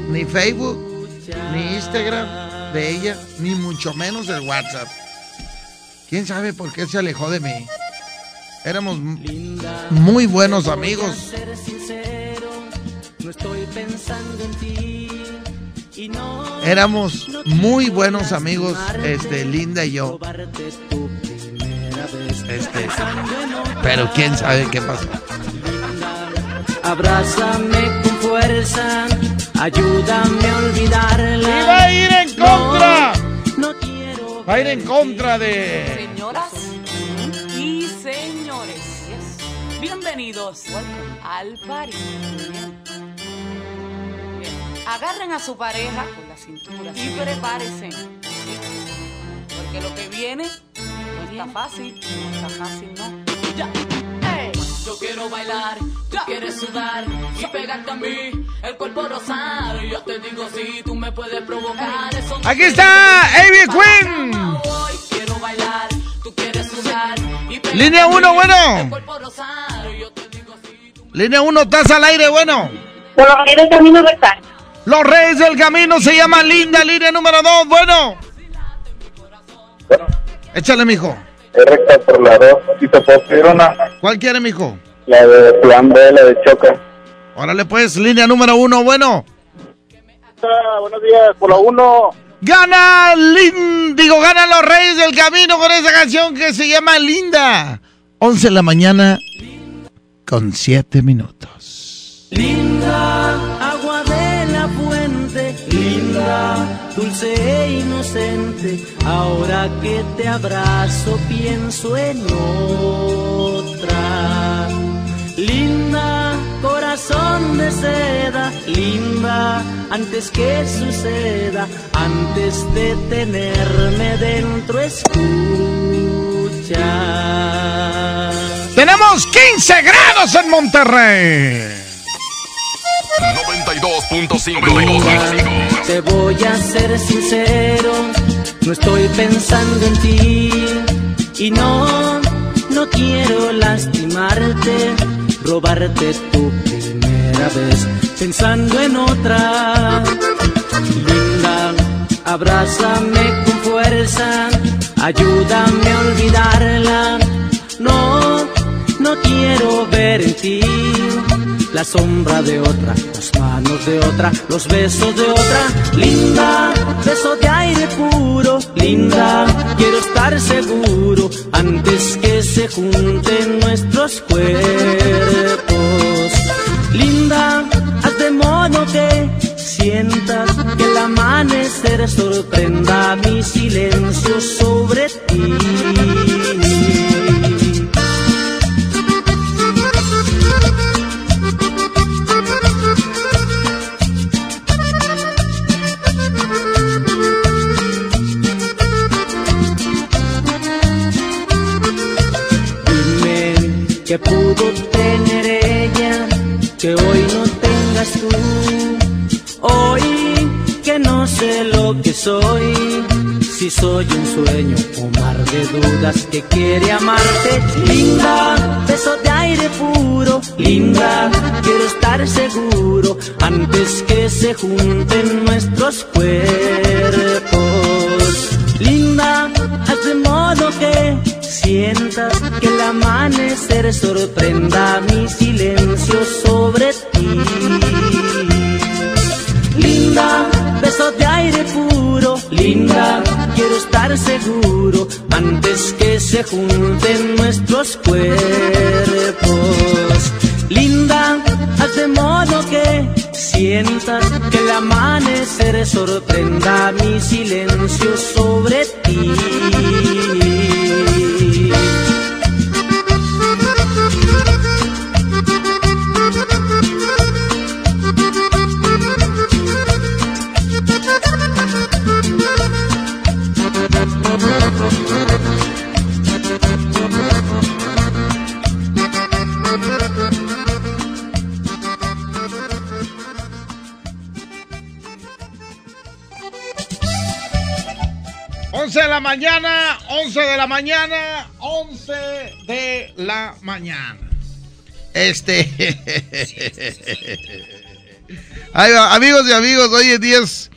ni Facebook, ni Instagram, de ella, ni mucho menos el WhatsApp. ¿Quién sabe por qué se alejó de mí? Éramos muy buenos amigos. No estoy pensando en ti. No Éramos muy buenos amigos, este, Linda y yo. Este, pero quién sabe qué pasó. Abrázame con fuerza, ayúdame a olvidarla. Y va a ir en contra. No quiero. Va a ir en contra de. Señoras y señores, bienvenidos al party. Agarren a su pareja con la cintura y prepárense. Porque lo que viene no está fácil, no está fácil, ¿no? Ya. Yo quiero bailar, tú quieres sudar y pegarte a mí, el cuerpo rosar. Yo te digo si tú me puedes provocar. Eso no Aquí está Amy Queen. Hoy quiero bailar, tú quieres sudar y Línea a mí, 1, bueno. el cuerpo rosar. Yo te Línea 1, estás al aire, bueno. Los Reyes del Camino rectal. Los Reyes del Camino se llama Linda, línea número 2, bueno. Échale, mijo. Es recta por la 2. ¿Y te puedo pedir una? ¿Cuál quiere, mijo? La de plan B, la de Choca. Órale, pues, línea número 1, bueno. buenos días, por la 1. Gana Lin, digo, gana los Reyes del Camino con esa canción que se llama Linda. 11 de la mañana con 7 minutos. Linda, agua de la fuente, linda, dulce e inocente. Ahora que te abrazo pienso en otra. Linda, corazón de seda, linda, antes que suceda, antes de tenerme dentro, escucha. Tenemos 15 grados en Monterrey. 92.5. Te voy a ser sincero, no estoy pensando en ti y no, no quiero lastimarte, robarte tu primera vez, pensando en otra. Linda, abrázame con fuerza, ayúdame a olvidarla. No, no quiero ver en ti la sombra de otra, las manos de otra, los besos de otra. Linda, beso de aire puro, linda, quiero estar seguro antes que se junten nuestros cuerpos. Linda, haz de modo que sientas que el amanecer sorprenda mi silencio sobre ti. Soy un sueño o mar de dudas que quiere amarte. Linda, beso de aire puro, linda, quiero estar seguro antes que se junten nuestros cuerpos. Linda, haz de modo que sientas que el amanecer sorprenda mi silencio sobre ti. Linda, beso de aire puro, linda, estar seguro antes que se junten nuestros cuerpos. Linda, haz de modo que sientas que el amanecer sorprenda mi silencio sobre ti. 11 de la mañana, 11 de la mañana. Este. Ahí va, amigos y amigos, hoy es 10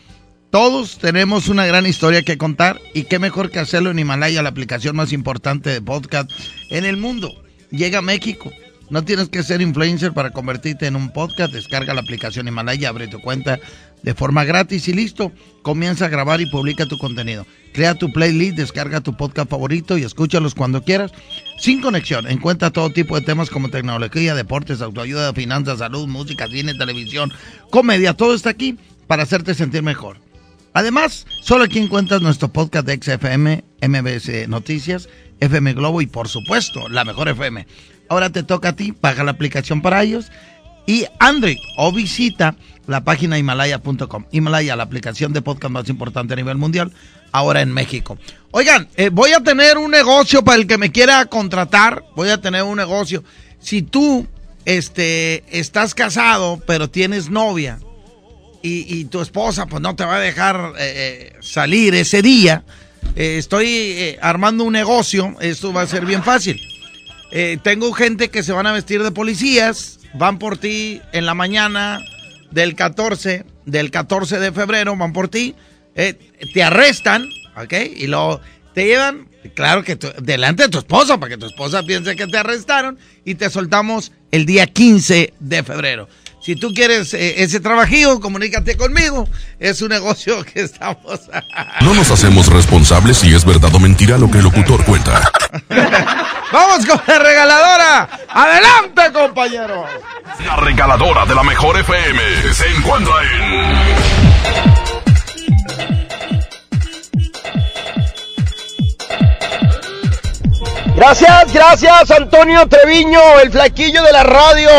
Todos tenemos una gran historia que contar y qué mejor que hacerlo en Himalaya, la aplicación más importante de podcast en el mundo. Llega a México. No tienes que ser influencer para convertirte en un podcast. Descarga la aplicación Himalaya, abre tu cuenta de forma gratis y listo. Comienza a grabar y publica tu contenido. Crea tu playlist, descarga tu podcast favorito y escúchalos cuando quieras. Sin conexión, encuentra todo tipo de temas como tecnología, deportes, autoayuda, finanzas, salud, música, cine, televisión, comedia. Todo está aquí para hacerte sentir mejor. Además, solo aquí encuentras nuestro podcast de XFM, MBS Noticias, FM Globo y por supuesto, la mejor FM. Ahora te toca a ti, paga la aplicación para ellos y Android o visita la página himalaya.com. Himalaya, la aplicación de podcast más importante a nivel mundial, ahora en México. Oigan, eh, voy a tener un negocio para el que me quiera contratar, voy a tener un negocio. Si tú este, estás casado, pero tienes novia y, y tu esposa pues no te va a dejar eh, eh, salir ese día, estoy armando un negocio, esto va a ser bien fácil. Tengo gente que se van a vestir de policías, van por ti en la mañana del 14, del 14 de febrero, van por ti, eh, te arrestan, ¿ok? Y luego te llevan, claro que tú- delante de tu esposa, para que tu esposa piense que te arrestaron, y te soltamos el día 15 de febrero. Si tú quieres eh, ese trabajillo, comunícate conmigo. Es un negocio que estamos... No nos hacemos responsables si es verdad o mentira lo que el locutor cuenta. Vamos con la regaladora. Adelante, compañero. La regaladora de la mejor FM se encuentra en... Gracias, gracias, Antonio Treviño, el flaquillo de la radio.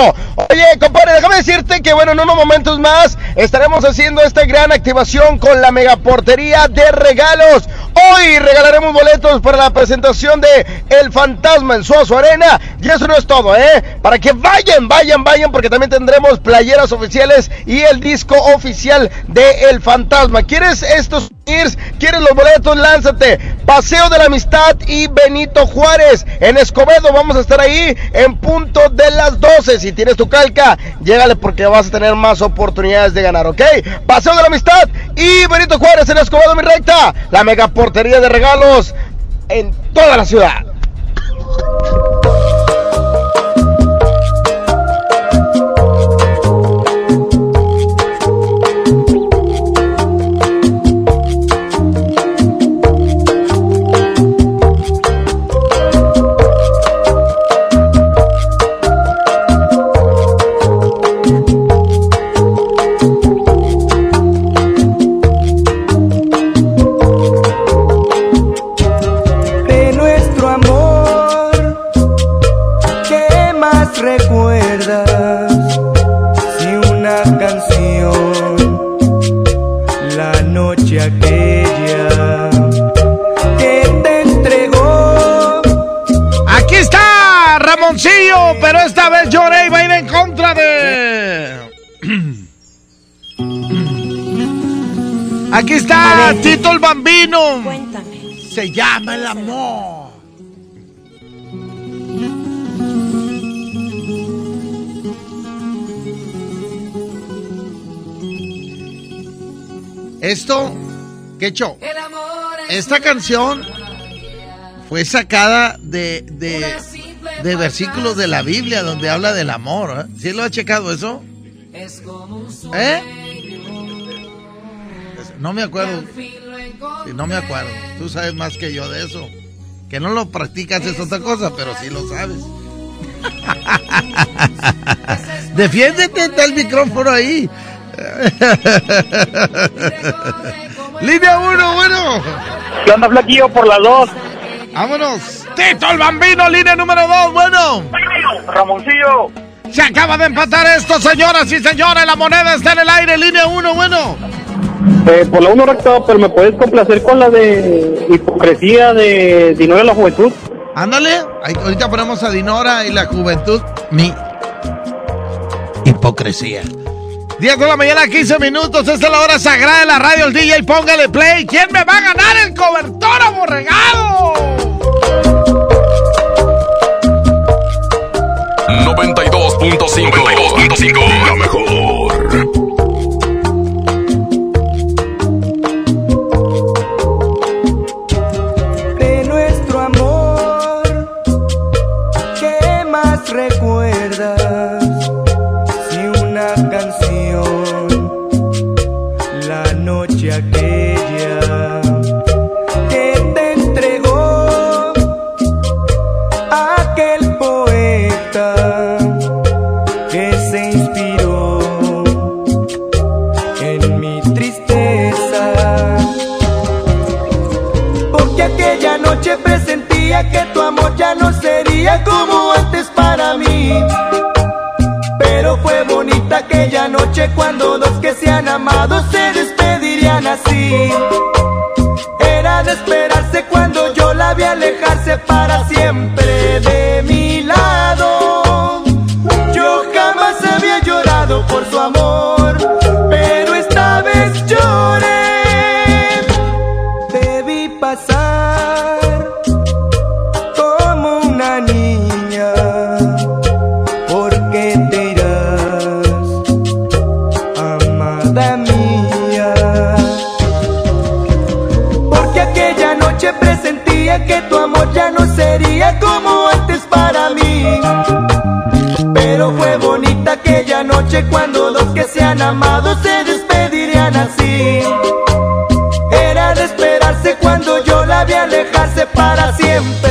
Oye, compadre, déjame decirte que, bueno, en unos momentos más estaremos haciendo esta gran activación con la megaportería de regalos. Hoy regalaremos boletos para la presentación de El Fantasma en Suazo Arena. Y eso no es todo, ¿eh? Para que vayan, vayan, vayan, porque también tendremos playeras oficiales y el disco oficial de El Fantasma. ¿Quieres estos? ¿Quieres los boletos? Lánzate. Paseo de la Amistad y Benito Juárez. En Escobedo vamos a estar ahí en punto de las 12. Si tienes tu calca, llégale porque vas a tener más oportunidades de ganar, ¿ok? Paseo de la Amistad y Benito Juárez en Escobedo, mi recta. La megaportería de regalos en toda la ciudad. Aquí está Tito el Bambino. Cuéntame. Se llama el amor. Esto, ¿qué show? Esta canción fue sacada de, de, de versículos de la Biblia donde habla del amor. ¿eh? ¿Sí lo ha checado eso? ¿Eh? No me acuerdo. No me acuerdo. Tú sabes más que yo de eso. Que no lo practicas es otra cosa, pero sí lo sabes. Defiéndete, está el micrófono ahí. Línea 1, bueno. ¿Qué onda, flaquillo? Por las dos. Vámonos. Tito el Bambino, línea número 2, bueno. Ramoncillo. Se acaba de empatar esto, señoras y señores. La moneda está en el aire, línea 1, bueno. Eh, por la uno recto, pero me puedes complacer con la de hipocresía de Dinero de la Juventud. Ándale, ahí- ahorita ponemos a Dinora y la juventud. Mi hipocresía. 10 de la mañana, 15 minutos. Esta es la hora sagrada de la radio. El DJ, póngale play. ¿Quién me va a ganar el cobertor aborregado? 92.5 92.5 La mejor noche cuando dos que se han amado se despedirían así. Era de esperarse que se han amado se despedirían así. Era de esperarse cuando yo la vi alejarse para siempre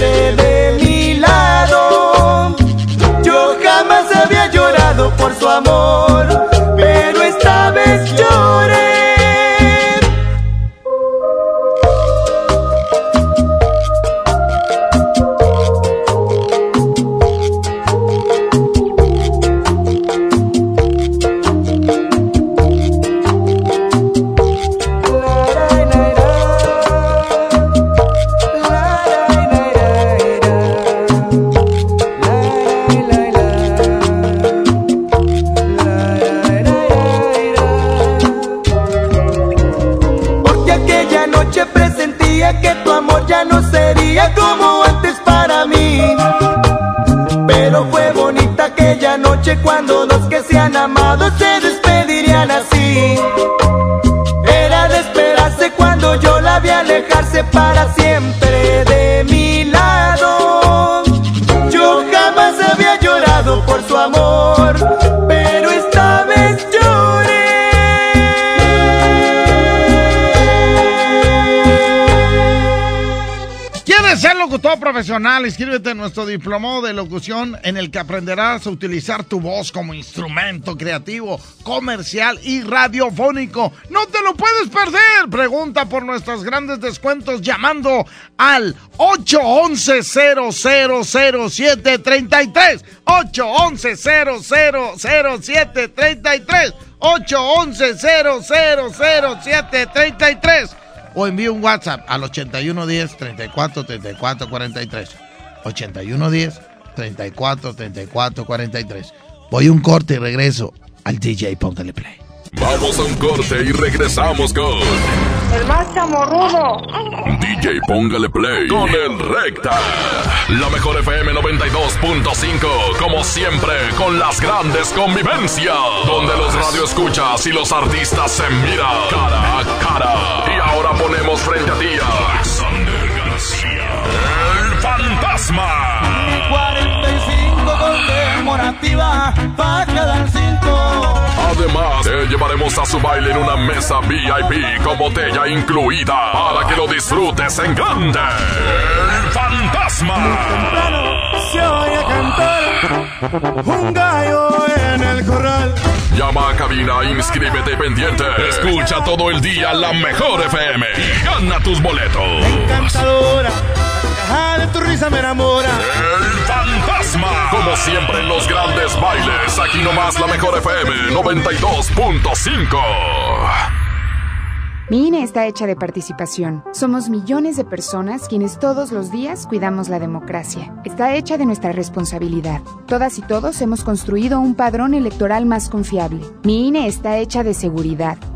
profesional? Inscríbete en nuestro diplomado de locución en el que aprenderás a utilizar tu voz como instrumento creativo, comercial y radiofónico. ¡No te lo puedes perder! Pregunta por nuestros grandes descuentos llamando al 811-00733. 811-00733. 811-00733 o envíe un WhatsApp al 8110 34 34 43. 8110 34 34 43. Voy un corte y regreso al DJ Póngale Play. Vamos a un corte y regresamos con El más chamorrudo. DJ Póngale Play con el Recta. La mejor FM 92.5, como siempre, con las grandes convivencias. Donde los radioescuchas y los artistas se miran cara a cara. Y ahora ponemos frente a ti a Alexander García, el fantasma. 45 conmemorativa para cada cinco. Además, te llevaremos a su baile en una mesa VIP con botella incluida para que lo disfrutes en grande. El fantasma. Se oye cantar un gallo en el corral. Llama a cabina, inscríbete pendiente. Escucha todo el día la mejor FM y gana tus boletos. Encantadora, de tu risa me enamora. El Como siempre en los grandes bailes, aquí nomás la mejor FM 92.5. Mi INE está hecha de participación. Somos millones de personas quienes todos los días cuidamos la democracia. Está hecha de nuestra responsabilidad. Todas y todos hemos construido un padrón electoral más confiable. Mi INE está hecha de seguridad.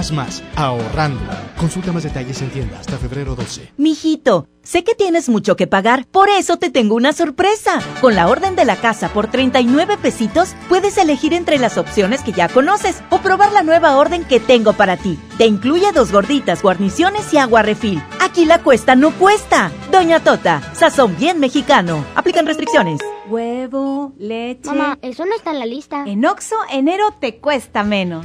Haz más, ahorrando. Consulta más detalles en tienda hasta febrero 12. Mijito, sé que tienes mucho que pagar, por eso te tengo una sorpresa. Con la orden de la casa por 39 pesitos, puedes elegir entre las opciones que ya conoces o probar la nueva orden que tengo para ti. Te incluye dos gorditas, guarniciones y agua refil. Aquí la cuesta no cuesta. Doña Tota, sazón bien mexicano. Aplican restricciones. Huevo, leche. Mamá, eso no está en la lista. En Oxo, enero te cuesta menos.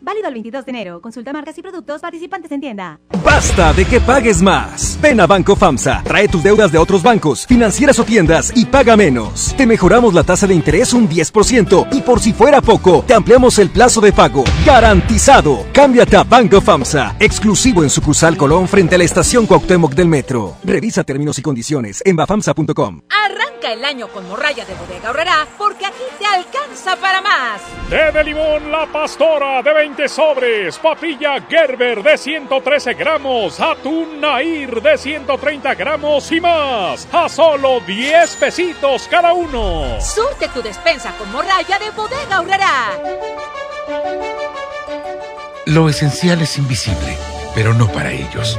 Válido el 22 de enero. Consulta marcas y productos participantes en tienda. Basta de que pagues más. Ven a Banco FAMSA, trae tus deudas de otros bancos, financieras o tiendas y paga menos. Te mejoramos la tasa de interés un 10% y por si fuera poco, te ampliamos el plazo de pago. Garantizado. Cámbiate a Banco FAMSA, exclusivo en sucursal Colón frente a la estación Cuauhtémoc del Metro. Revisa términos y condiciones en bafamsa.com. Arranca el año con morralla de bodega ahorrará porque aquí te alcanza para más. Té de limón La Pastora de 20 sobres, papilla Gerber de 113 gramos, atún Nair de 130 gramos y más, a solo 10 pesitos cada uno. Surte tu despensa con morralla de bodega ahorrará. Lo esencial es invisible, pero no para ellos.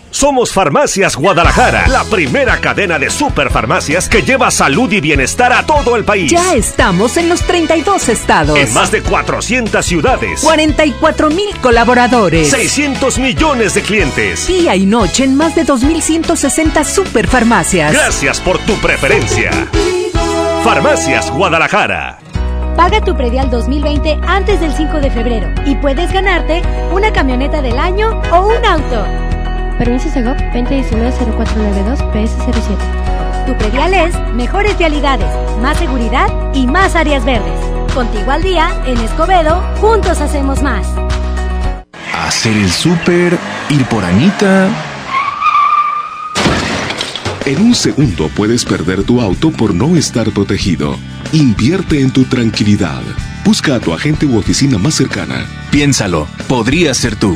Somos Farmacias Guadalajara, la primera cadena de superfarmacias que lleva salud y bienestar a todo el país. Ya estamos en los 32 estados. En más de 400 ciudades. 44 mil colaboradores. 600 millones de clientes. Día y noche en más de 2.160 superfarmacias. Gracias por tu preferencia. Farmacias Guadalajara. Paga tu predial 2020 antes del 5 de febrero y puedes ganarte una camioneta del año o un auto. Permiso Segov 2019-0492 PS07. Tu predial es mejores vialidades, más seguridad y más áreas verdes. Contigo al día, en Escobedo, juntos hacemos más. Hacer el súper, ir por Anita. En un segundo puedes perder tu auto por no estar protegido. Invierte en tu tranquilidad. Busca a tu agente u oficina más cercana. Piénsalo, podría ser tú.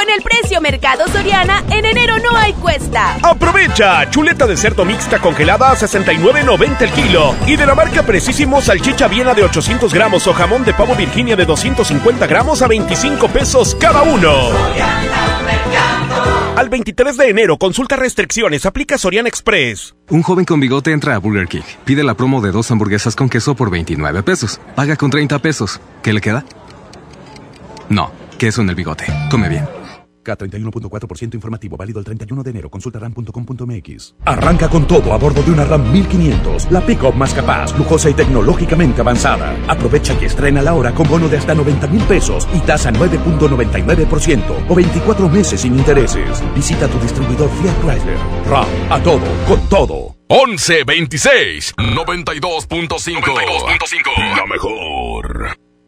Con el precio Mercado Soriana, en enero no hay cuesta. Aprovecha, chuleta de cerdo mixta congelada a 69.90 el kilo. Y de la marca Precisimo, salchicha viena de 800 gramos o jamón de pavo Virginia de 250 gramos a 25 pesos cada uno. Al 23 de enero, consulta restricciones, aplica Soriana Express. Un joven con bigote entra a Burger King, pide la promo de dos hamburguesas con queso por 29 pesos, paga con 30 pesos. ¿Qué le queda? No, queso en el bigote. Come bien. K31.4% informativo válido el 31 de enero. Consulta ram.com.mx. Arranca con todo a bordo de una RAM 1500, la pick-up más capaz, lujosa y tecnológicamente avanzada. Aprovecha y estrena la hora con bono de hasta 90 mil pesos y tasa 9.99% o 24 meses sin intereses. Visita tu distribuidor Fiat Chrysler. RAM, a todo, con todo. 1126 92.5 92.5 La mejor.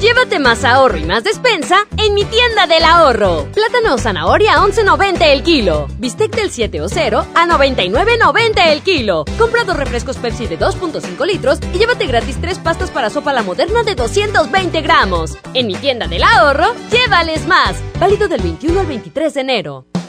Llévate más ahorro y más despensa en mi tienda del ahorro. Plátano o zanahoria a 11.90 el kilo. Bistec del 7 o 0 a 99.90 el kilo. Compra dos refrescos Pepsi de 2.5 litros y llévate gratis tres pastas para sopa la moderna de 220 gramos. En mi tienda del ahorro, llévales más. Válido del 21 al 23 de enero.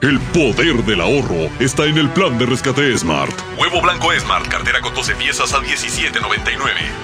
El poder del ahorro está en el plan de rescate Smart. Huevo blanco Smart, cartera con 12 piezas a 17.99.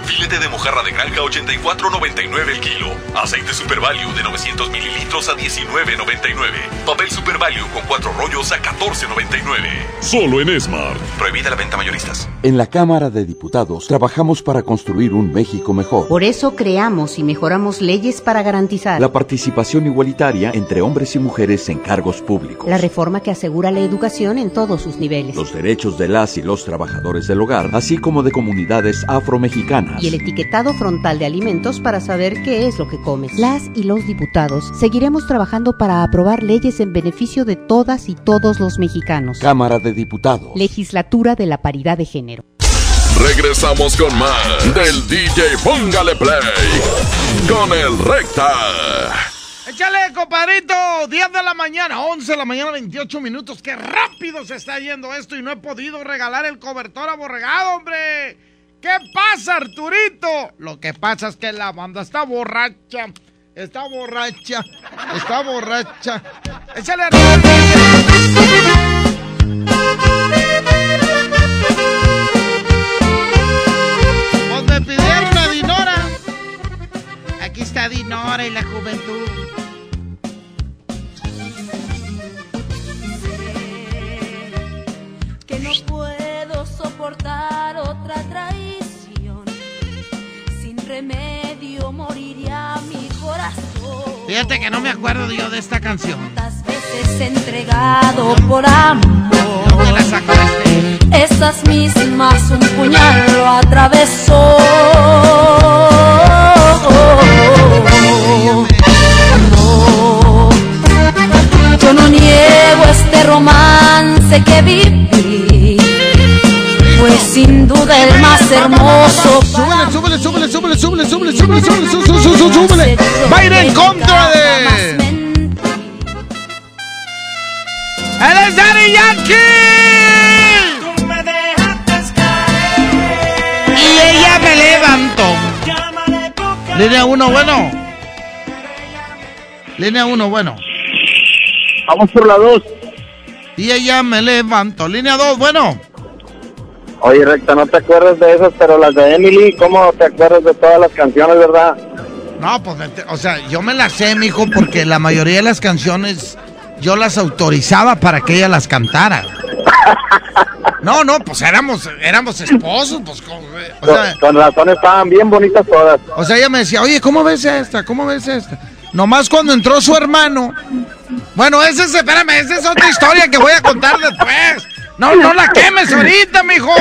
Filete de mojarra de granja 84.99 el kilo. Aceite Super Value de 900 mililitros a 19.99. Papel Super Value con 4 rollos a 14.99. Solo en Smart. Prohibida la venta mayoristas. En la Cámara de Diputados trabajamos para construir un México mejor. Por eso creamos y mejoramos leyes para garantizar la participación igualitaria entre hombres y mujeres en cargos públicos. La reforma que asegura la educación en todos sus niveles. Los derechos de las y los trabajadores del hogar, así como de comunidades afromexicanas. Y el etiquetado frontal de alimentos para saber qué es lo que comes. Las y los diputados seguiremos trabajando para aprobar leyes en beneficio de todas y todos los mexicanos. Cámara de Diputados. Legislatura de la Paridad de Género. Regresamos con más del DJ Póngale Play con el Recta. Échale, compadrito. 10 de la mañana, 11 de la mañana, 28 minutos. Qué rápido se está yendo esto y no he podido regalar el cobertor aborregado, hombre. ¿Qué pasa, Arturito? Lo que pasa es que la banda está borracha. Está borracha. Está borracha. Échale, Pues me pidieron a Dinora. Aquí está Dinora y la juventud. Soportar otra traición. Sin remedio moriría mi corazón. Fíjate que no me acuerdo yo de esta canción. Tantas veces entregado por amor. ¿Dónde la sacó este? Esas mismas un puñal lo atravesó. No, yo no niego este romance que viví. Fue sin duda el más hermoso. Súbele, súbele, súbele, súbele, súbele, súbele, súbele, súbele, súbele, súbele, súbele. Va a ir en contra de. ¡Él es Daddy Yankee! Y ella me levantó. Línea 1, bueno. Línea 1, bueno. Vamos por la 2. Y ella me levantó. Línea 2, bueno. Oye, Recta, no te acuerdas de esas, pero las de Emily, ¿cómo te acuerdas de todas las canciones, verdad? No, pues, o sea, yo me las sé, mijo, porque la mayoría de las canciones yo las autorizaba para que ella las cantara. No, no, pues éramos, éramos esposos, pues, como, o sea, Con razón estaban bien bonitas todas. o sea, ella me decía, oye, ¿cómo ves esta? ¿Cómo ves esta? Nomás cuando entró su hermano. Bueno, esa es, espérame, esa es otra historia que voy a contar después. No, no la quemes ahorita, mijo.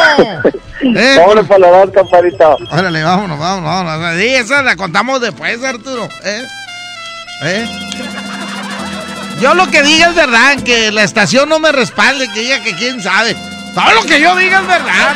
Eh, la 2, compadrito. Órale, vámonos, vámonos, vámonos. Sí, esa la contamos después, Arturo. ¿Eh? ¿Eh? Yo lo que diga es verdad, que la estación no me respalde, que diga que quién sabe. Todo lo que yo diga es verdad,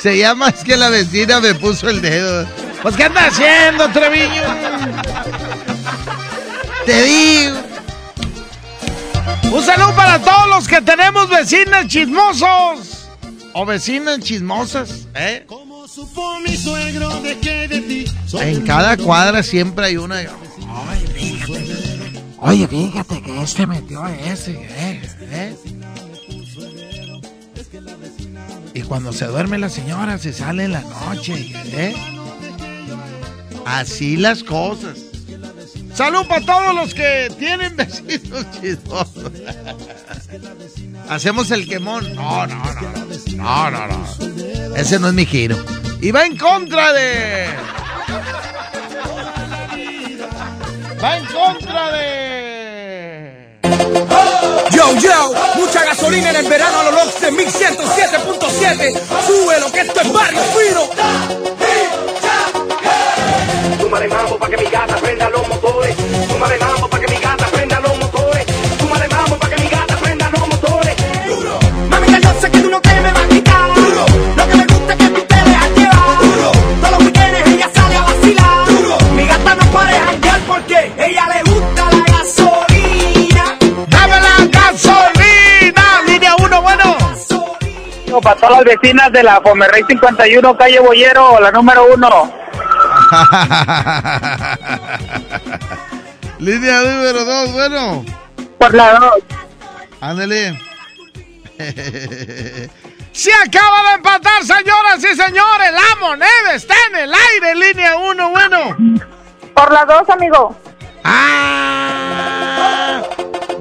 Se llama es que la vecina me puso el dedo. Pues ¿qué anda haciendo, Treviño? Te digo. Un saludo para todos los que tenemos vecinas chismosos. O vecinas chismosas, ¿eh? Como supo mi suegro de que de ti. En cada cuadra siempre hay una. Oye, fíjate que este metió a ese, ¿eh? cuando se duerme la señora se sale en la noche, ¿eh? Así las cosas. Salud para todos los que tienen vecinos chistosos. Hacemos el quemón. No, no, no. No, no, no. Ese no es mi giro. Y va en contra de. Va en contra de. Yo, yo mucha gasolina en el verano a los locks de 1107.7. Sube lo que esto es barrio fino. Súmale mambo pa' que mi gata prenda los motores. Súmale mambo para todas las vecinas de la Fomerrey 51, calle Boyero, la número uno. Línea número dos, bueno. Por la dos. Ándale. Se acaba de empatar, señoras y señores. La moneda está en el aire, línea 1, bueno. Por la 2, amigo. Ah,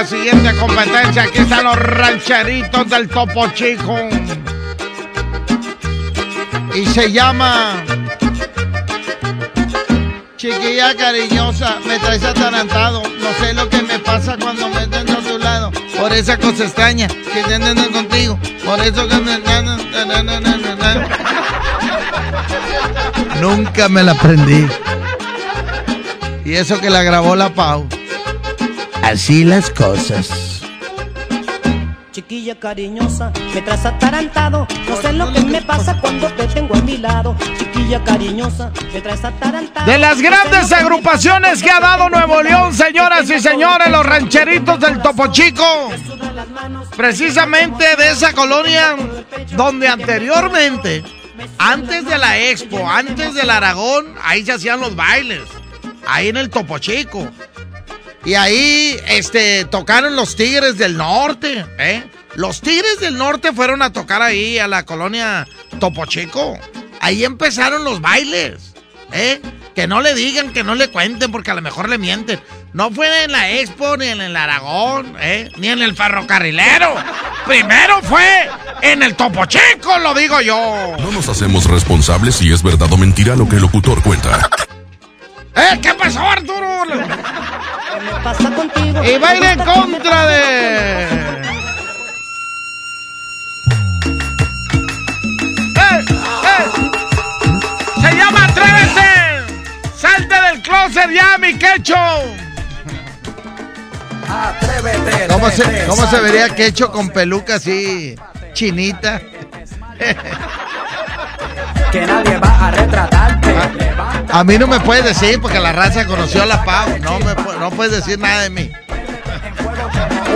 la siguiente competencia. Aquí están los rancheritos del Topo Chico. Y se llama Chiquilla cariñosa, me traes atarantado. No sé lo que me pasa cuando me tengo a tu lado. Por esa cosa extraña que te contigo. Por eso que me. Nunca me la aprendí. Y eso que la grabó la Pau. Así las cosas. Chiquilla cariñosa, me traes atarantado. No sé lo que me pasa cuando te tengo a mi lado. Chiquilla cariñosa, me traes atarantado. De las grandes agrupaciones que ha dado Nuevo León, señoras y señores, los rancheritos del Topo Chico. Precisamente de esa colonia donde anteriormente, antes de la Expo, antes del Aragón, ahí se hacían los bailes. Ahí en el Topo Chico. Y ahí este, tocaron los Tigres del Norte. ¿eh? Los Tigres del Norte fueron a tocar ahí a la colonia Topo Chico. Ahí empezaron los bailes. ¿eh? Que no le digan, que no le cuenten, porque a lo mejor le mienten. No fue en la Expo, ni en el Aragón, ¿eh? ni en el ferrocarrilero. Primero fue en el Topo Chico, lo digo yo. No nos hacemos responsables si es verdad o mentira lo que el locutor cuenta. ¿Eh? ¿Qué pasó, Arturo? ¿Qué pasa contigo? Y va a ir en contra de. ¡Eh! ¡Eh! ¡Se llama Atrévete! ¡Salte del closet ya, mi quecho! Atrévete. ¿Cómo se, ¿Cómo se vería quecho con peluca así chinita? que nadie va a retratarte. A mí no me puedes decir porque la raza conoció a la Pau. No, me, no puedes decir nada de mí.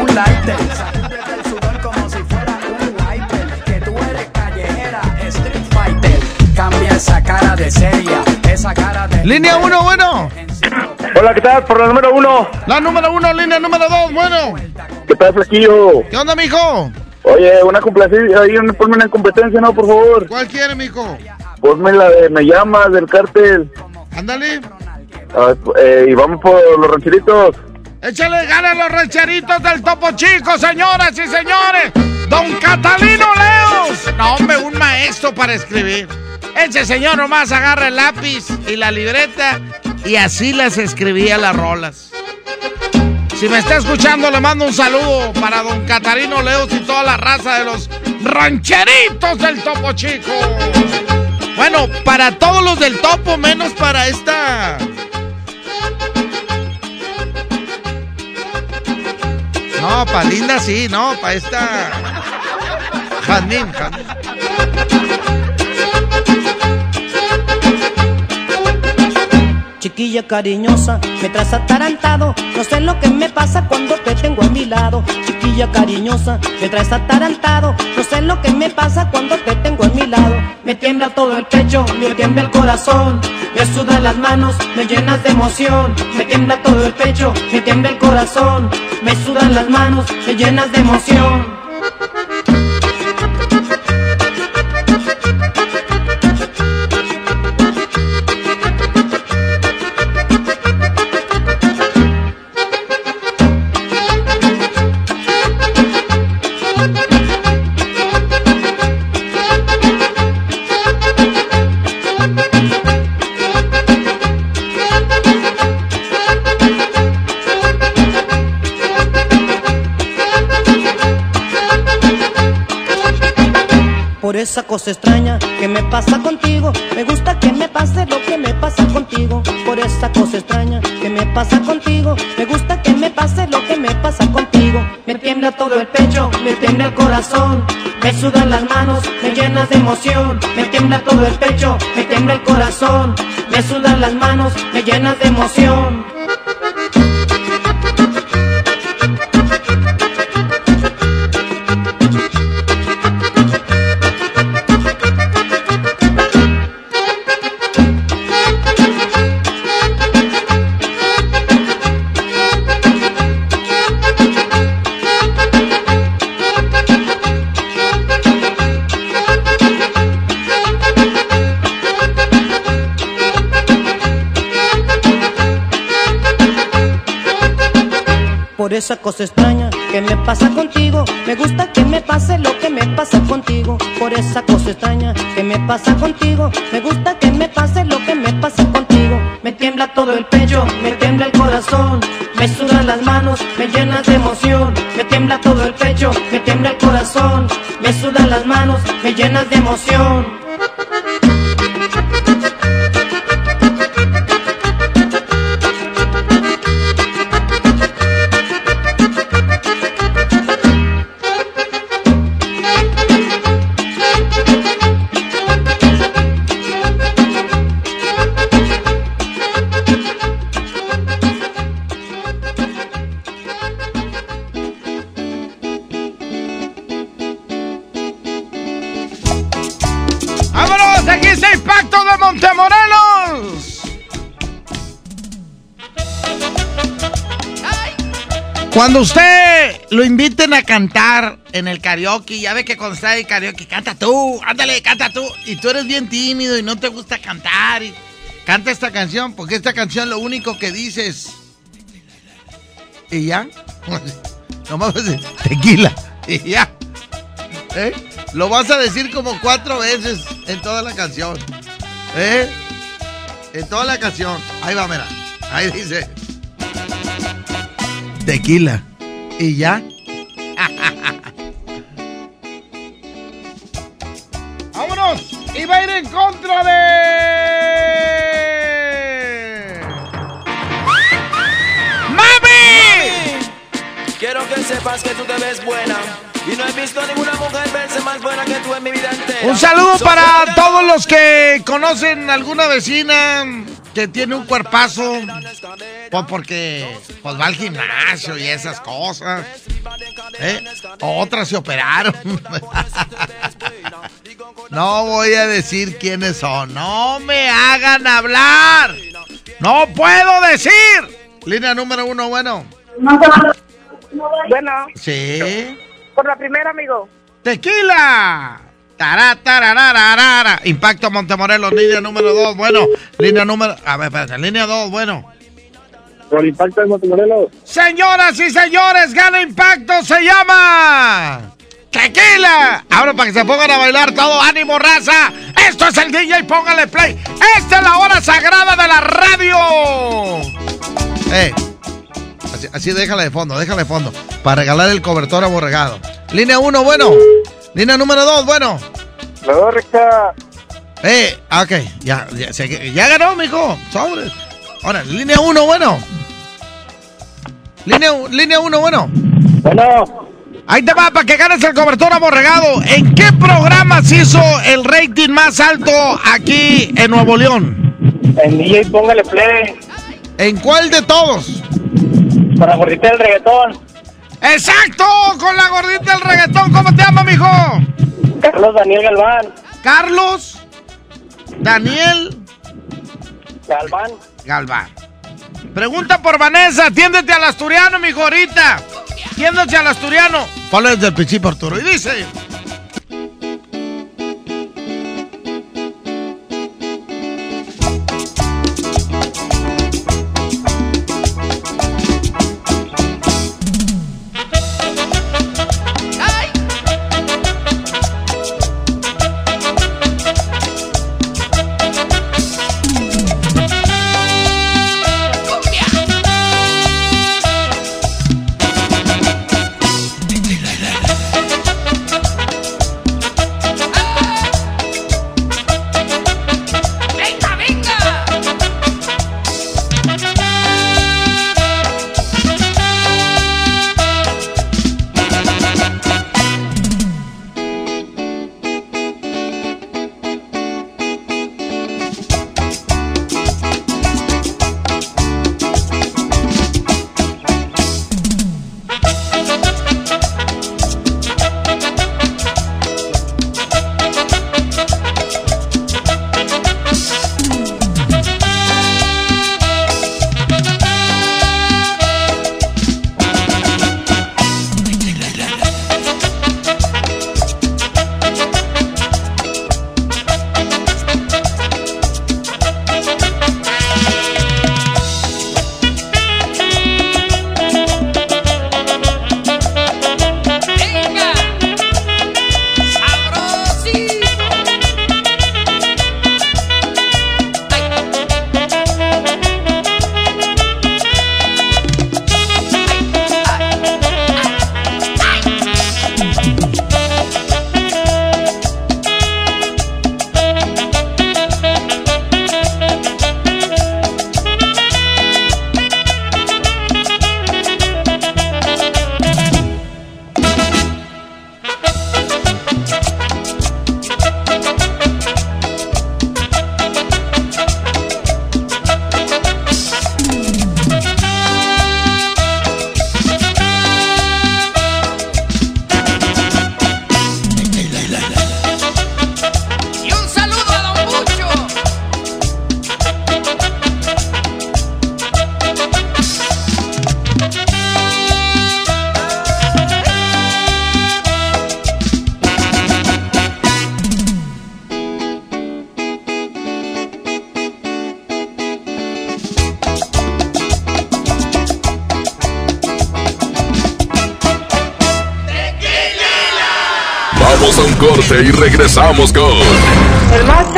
Un lighter, del sudor como si fuera un wiper. Que tú eres callejera, street fighter. Cambia esa cara de seria, esa cara de. Línea 1, bueno. Hola, ¿qué tal? Por la número 1. La número 1, línea número 2, bueno. ¿Qué tal, Flaquillo? ¿Qué onda, mijo? Oye, una complacencia, ahí ponme una competencia, ¿no? Por favor. ¿Cuál quiere, mijo? Ponme la de Me Llamas, del cártel. Ándale. Ah, eh, y vamos por los rancheritos. Échale ganas los rancheritos del Topo Chico, señoras y señores. Don Catalino Leos. No, hombre, un maestro para escribir. Ese señor nomás agarra el lápiz y la libreta y así las escribía las rolas. Si me está escuchando, le mando un saludo para don Catarino Leos y toda la raza de los rancheritos del Topo Chico. Bueno, para todos los del Topo, menos para esta. No, para Linda sí, no, para esta. Jazmín. Chiquilla cariñosa, me traes atarantado. No sé lo que me pasa cuando te tengo a mi lado. Chiquilla cariñosa, me traes atarantado. No sé lo que me pasa cuando te tengo a mi lado. Me tiembla todo el pecho, me tiembla el corazón. Me sudan las manos, me llenas de emoción. Me tiembla todo el pecho, me tiembla el corazón. Me sudan las manos, me llenas de emoción. Cosa extraña que me pasa contigo, me gusta que me pase lo que me pasa contigo. Por esa cosa extraña que me pasa contigo, me gusta que me pase lo que me pasa contigo. Me tiembla todo el pecho, me tiembla el corazón, me sudan las manos, me llenas de emoción. Me tiembla todo el pecho, me tiembla el corazón, me sudan las manos, me llenas de emoción. Pasa contigo. Me gusta que me pase lo que me pasa contigo, por esa cosa extraña que me pasa contigo. Me gusta que me pase lo que me pasa contigo. Me tiembla todo el pecho, me tiembla el corazón, me sudan las manos, me llenas de emoción. Me tiembla todo el pecho, me tiembla el corazón, me sudan las manos, me llenas de emoción. Cuando usted lo inviten a cantar en el karaoke, ya ve que cuando está el karaoke, canta tú, ándale, canta tú, y tú eres bien tímido y no te gusta cantar, y canta esta canción, porque esta canción lo único que dices. ¿Y ya? Nomás tequila, y ya. ¿Eh? Lo vas a decir como cuatro veces en toda la canción. ¿Eh? En toda la canción. Ahí va, mira. Ahí dice. Tequila. ¿Y ya? ¡Vámonos! Y va a ir en contra de... ¡Mami! Quiero que sepas que tú te ves buena. Y no he visto a ninguna mujer verse más buena que tú en mi vida entera. Un saludo para todos los que conocen alguna vecina que tiene un cuerpazo. Pues porque pues va al gimnasio y esas cosas. ¿Eh? Otras se operaron. No voy a decir quiénes son. No me hagan hablar. No puedo decir. Línea número uno, bueno. Bueno, Sí. por la primera, amigo. Tequila. Tará, tararararara. Impacto Montemorelos, línea número dos, bueno. Línea número. A ver, espérate, línea dos, bueno. Por impacto de Montemorelos. Señoras y señores, gana impacto, se llama. Tequila. Ahora para que se pongan a bailar todo, ánimo, raza. Esto es el DJ, póngale play. Esta es la hora sagrada de la radio. Eh. Así, así déjala de fondo, déjala de fondo. Para regalar el cobertor aborregado. Línea 1, bueno. Línea número 2, bueno. La dos recta. Eh, ok, ya, ya, ya ganó, mijo. Sobres. Ahora, línea 1, bueno. Línea 1, línea uno, bueno. Bueno. Ahí te va para que ganes el cobertor aborregado. ¿En qué programa se hizo el rating más alto aquí en Nuevo León? En DJ póngale play. ¿En cuál de todos? Para gordita del reggaetón. ¡Exacto! Con la gordita del reggaetón. ¿Cómo te llamas, mijo? Carlos Daniel Galván. Carlos Daniel Galván. Galván. Pregunta por Vanessa. Atiéndete al asturiano, mijo, ahorita. Atiéndete al asturiano. Ponle desde el principio, Arturo. Y dice...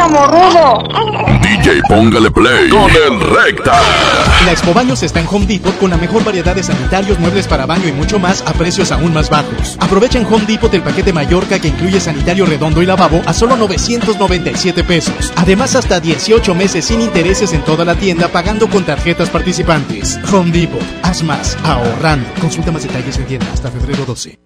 El más chamorrudo. DJ Póngale Play con el Recta. La Expo Baños está en Home Depot con la mejor variedad de sanitarios, muebles para baño y mucho más a precios aún más bajos. Aprovecha en Home Depot el paquete Mallorca que incluye sanitario redondo y lavabo a solo 997 pesos. Además, hasta 18 meses sin intereses en toda la tienda pagando con tarjetas participantes. Home Depot, haz más, ahorrando. Consulta más detalles en tienda hasta febrero 12.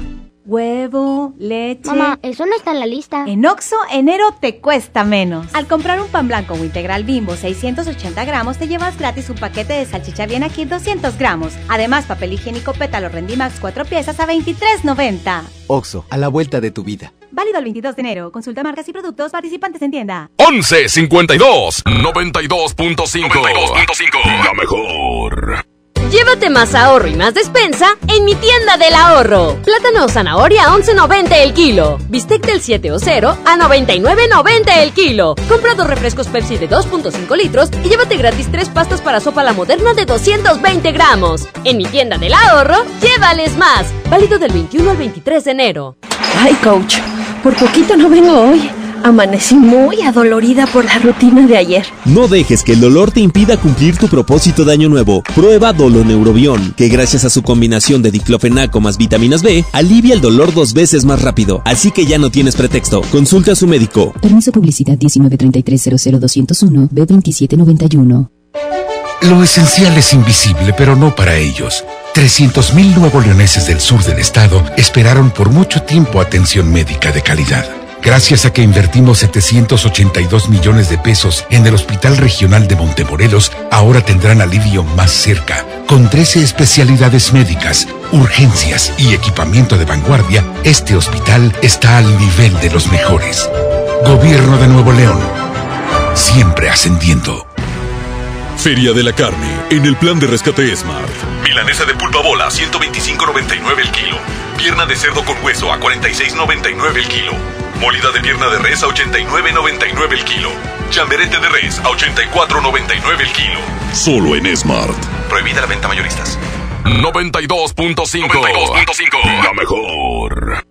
Eso no está en la lista. En Oxo, enero te cuesta menos. Al comprar un pan blanco o integral bimbo 680 gramos, te llevas gratis un paquete de salchicha bien aquí 200 gramos. Además, papel higiénico pétalo Rendimax 4 piezas a 23.90. Oxo, a la vuelta de tu vida. Válido el 22 de enero. Consulta marcas y productos participantes en tienda. 11 52 92.5 La mejor. Llévate más ahorro y más despensa en mi tienda del ahorro. Plátano o zanahoria a 11.90 el kilo. Bistec del 7 o 0 a 99.90 el kilo. Compra dos refrescos Pepsi de 2.5 litros y llévate gratis tres pastas para sopa la moderna de 220 gramos. En mi tienda del ahorro, llévales más. Válido del 21 al 23 de enero. Ay, coach, por poquito no vengo hoy. Amanecí muy adolorida por la rutina de ayer. No dejes que el dolor te impida cumplir tu propósito de año nuevo. Prueba Doloneurobión, que gracias a su combinación de diclofenaco más vitaminas B, alivia el dolor dos veces más rápido. Así que ya no tienes pretexto. Consulta a su médico. Permiso publicidad 193300201 B2791. Lo esencial es invisible, pero no para ellos. 300.000 nuevos leoneses del sur del estado esperaron por mucho tiempo atención médica de calidad. Gracias a que invertimos 782 millones de pesos en el Hospital Regional de Montemorelos, ahora tendrán alivio más cerca. Con 13 especialidades médicas, urgencias y equipamiento de vanguardia, este hospital está al nivel de los mejores. Gobierno de Nuevo León. Siempre ascendiendo. Feria de la Carne, en el plan de rescate Smart. Milanesa de pulpa bola, 125.99 el kilo. Pierna de cerdo con hueso a 46.99 el kilo. Molida de pierna de res a 89.99 el kilo. Chamberete de res a 84.99 el kilo. Solo en Smart. Prohibida la venta mayoristas. 92.5. La mejor.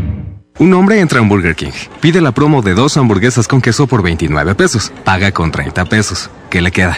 Un hombre entra a un Burger King, pide la promo de dos hamburguesas con queso por 29 pesos, paga con 30 pesos. ¿Qué le queda?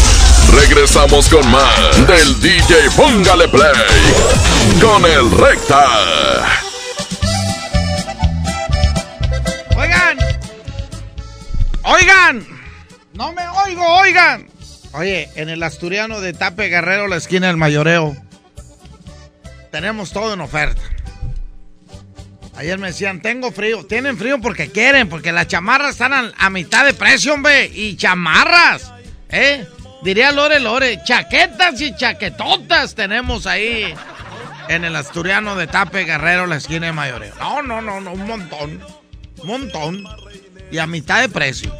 Regresamos con más del DJ Póngale Play con el Recta. Oigan, oigan, no me oigo, oigan. Oye, en el asturiano de Tape Guerrero, la esquina del mayoreo, tenemos todo en oferta. Ayer me decían, tengo frío. Tienen frío porque quieren, porque las chamarras están a, a mitad de precio, hombre. Y chamarras, ¿eh? Diría Lore Lore, chaquetas y chaquetotas tenemos ahí en el asturiano de Tape Guerrero, la esquina de Mayoreo. No, no, no, no, un montón. Un montón. Y a mitad de precio.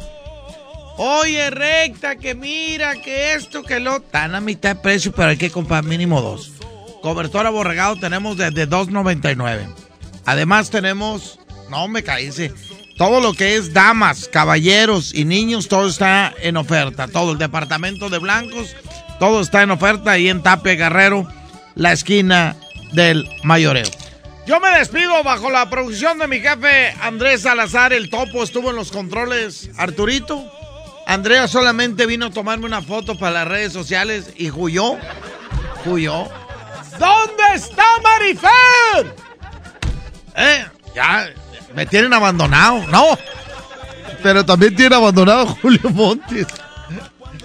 Oye, recta, que mira, que esto, que lo. Están a mitad de precio, pero hay que comprar mínimo dos. Cobertor aborregado tenemos desde 2.99. Además tenemos. No me caíse. Todo lo que es damas, caballeros y niños, todo está en oferta. Todo el departamento de blancos, todo está en oferta ahí en Tapia Guerrero, la esquina del mayoreo. Yo me despido bajo la producción de mi jefe Andrés Salazar, el topo estuvo en los controles. Arturito, Andrea solamente vino a tomarme una foto para las redes sociales y huyó. Huyó. ¿Dónde está Marifer? Eh, ya, me tienen abandonado. No. Pero también tiene abandonado a Julio Montes.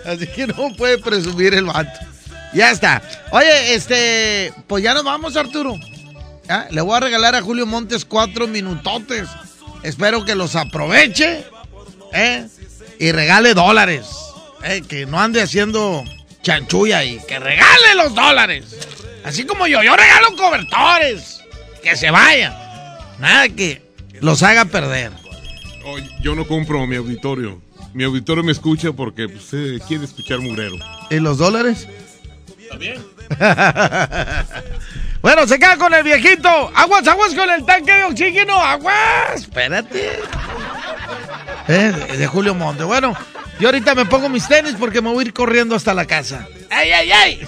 Así que no puede presumir el vato. Ya está. Oye, este, pues ya nos vamos, Arturo. Le voy a regalar a Julio Montes cuatro minutotes. Espero que los aproveche. ¿eh? Y regale dólares. ¿eh? Que no ande haciendo chanchulla ahí. Que regale los dólares. Así como yo. Yo regalo cobertores. Que se vayan. Nada que los haga perder. Oye, yo no compro mi auditorio. Mi auditorio me escucha porque pues, eh, quiere escuchar mugrero. ¿Y los dólares? También. bueno, se queda con el viejito. Aguas, aguas con el tanque de oxígeno. Aguas. Espérate. Eh, de Julio Monte. Bueno, yo ahorita me pongo mis tenis porque me voy a ir corriendo hasta la casa. ¡Ay, ay, ay!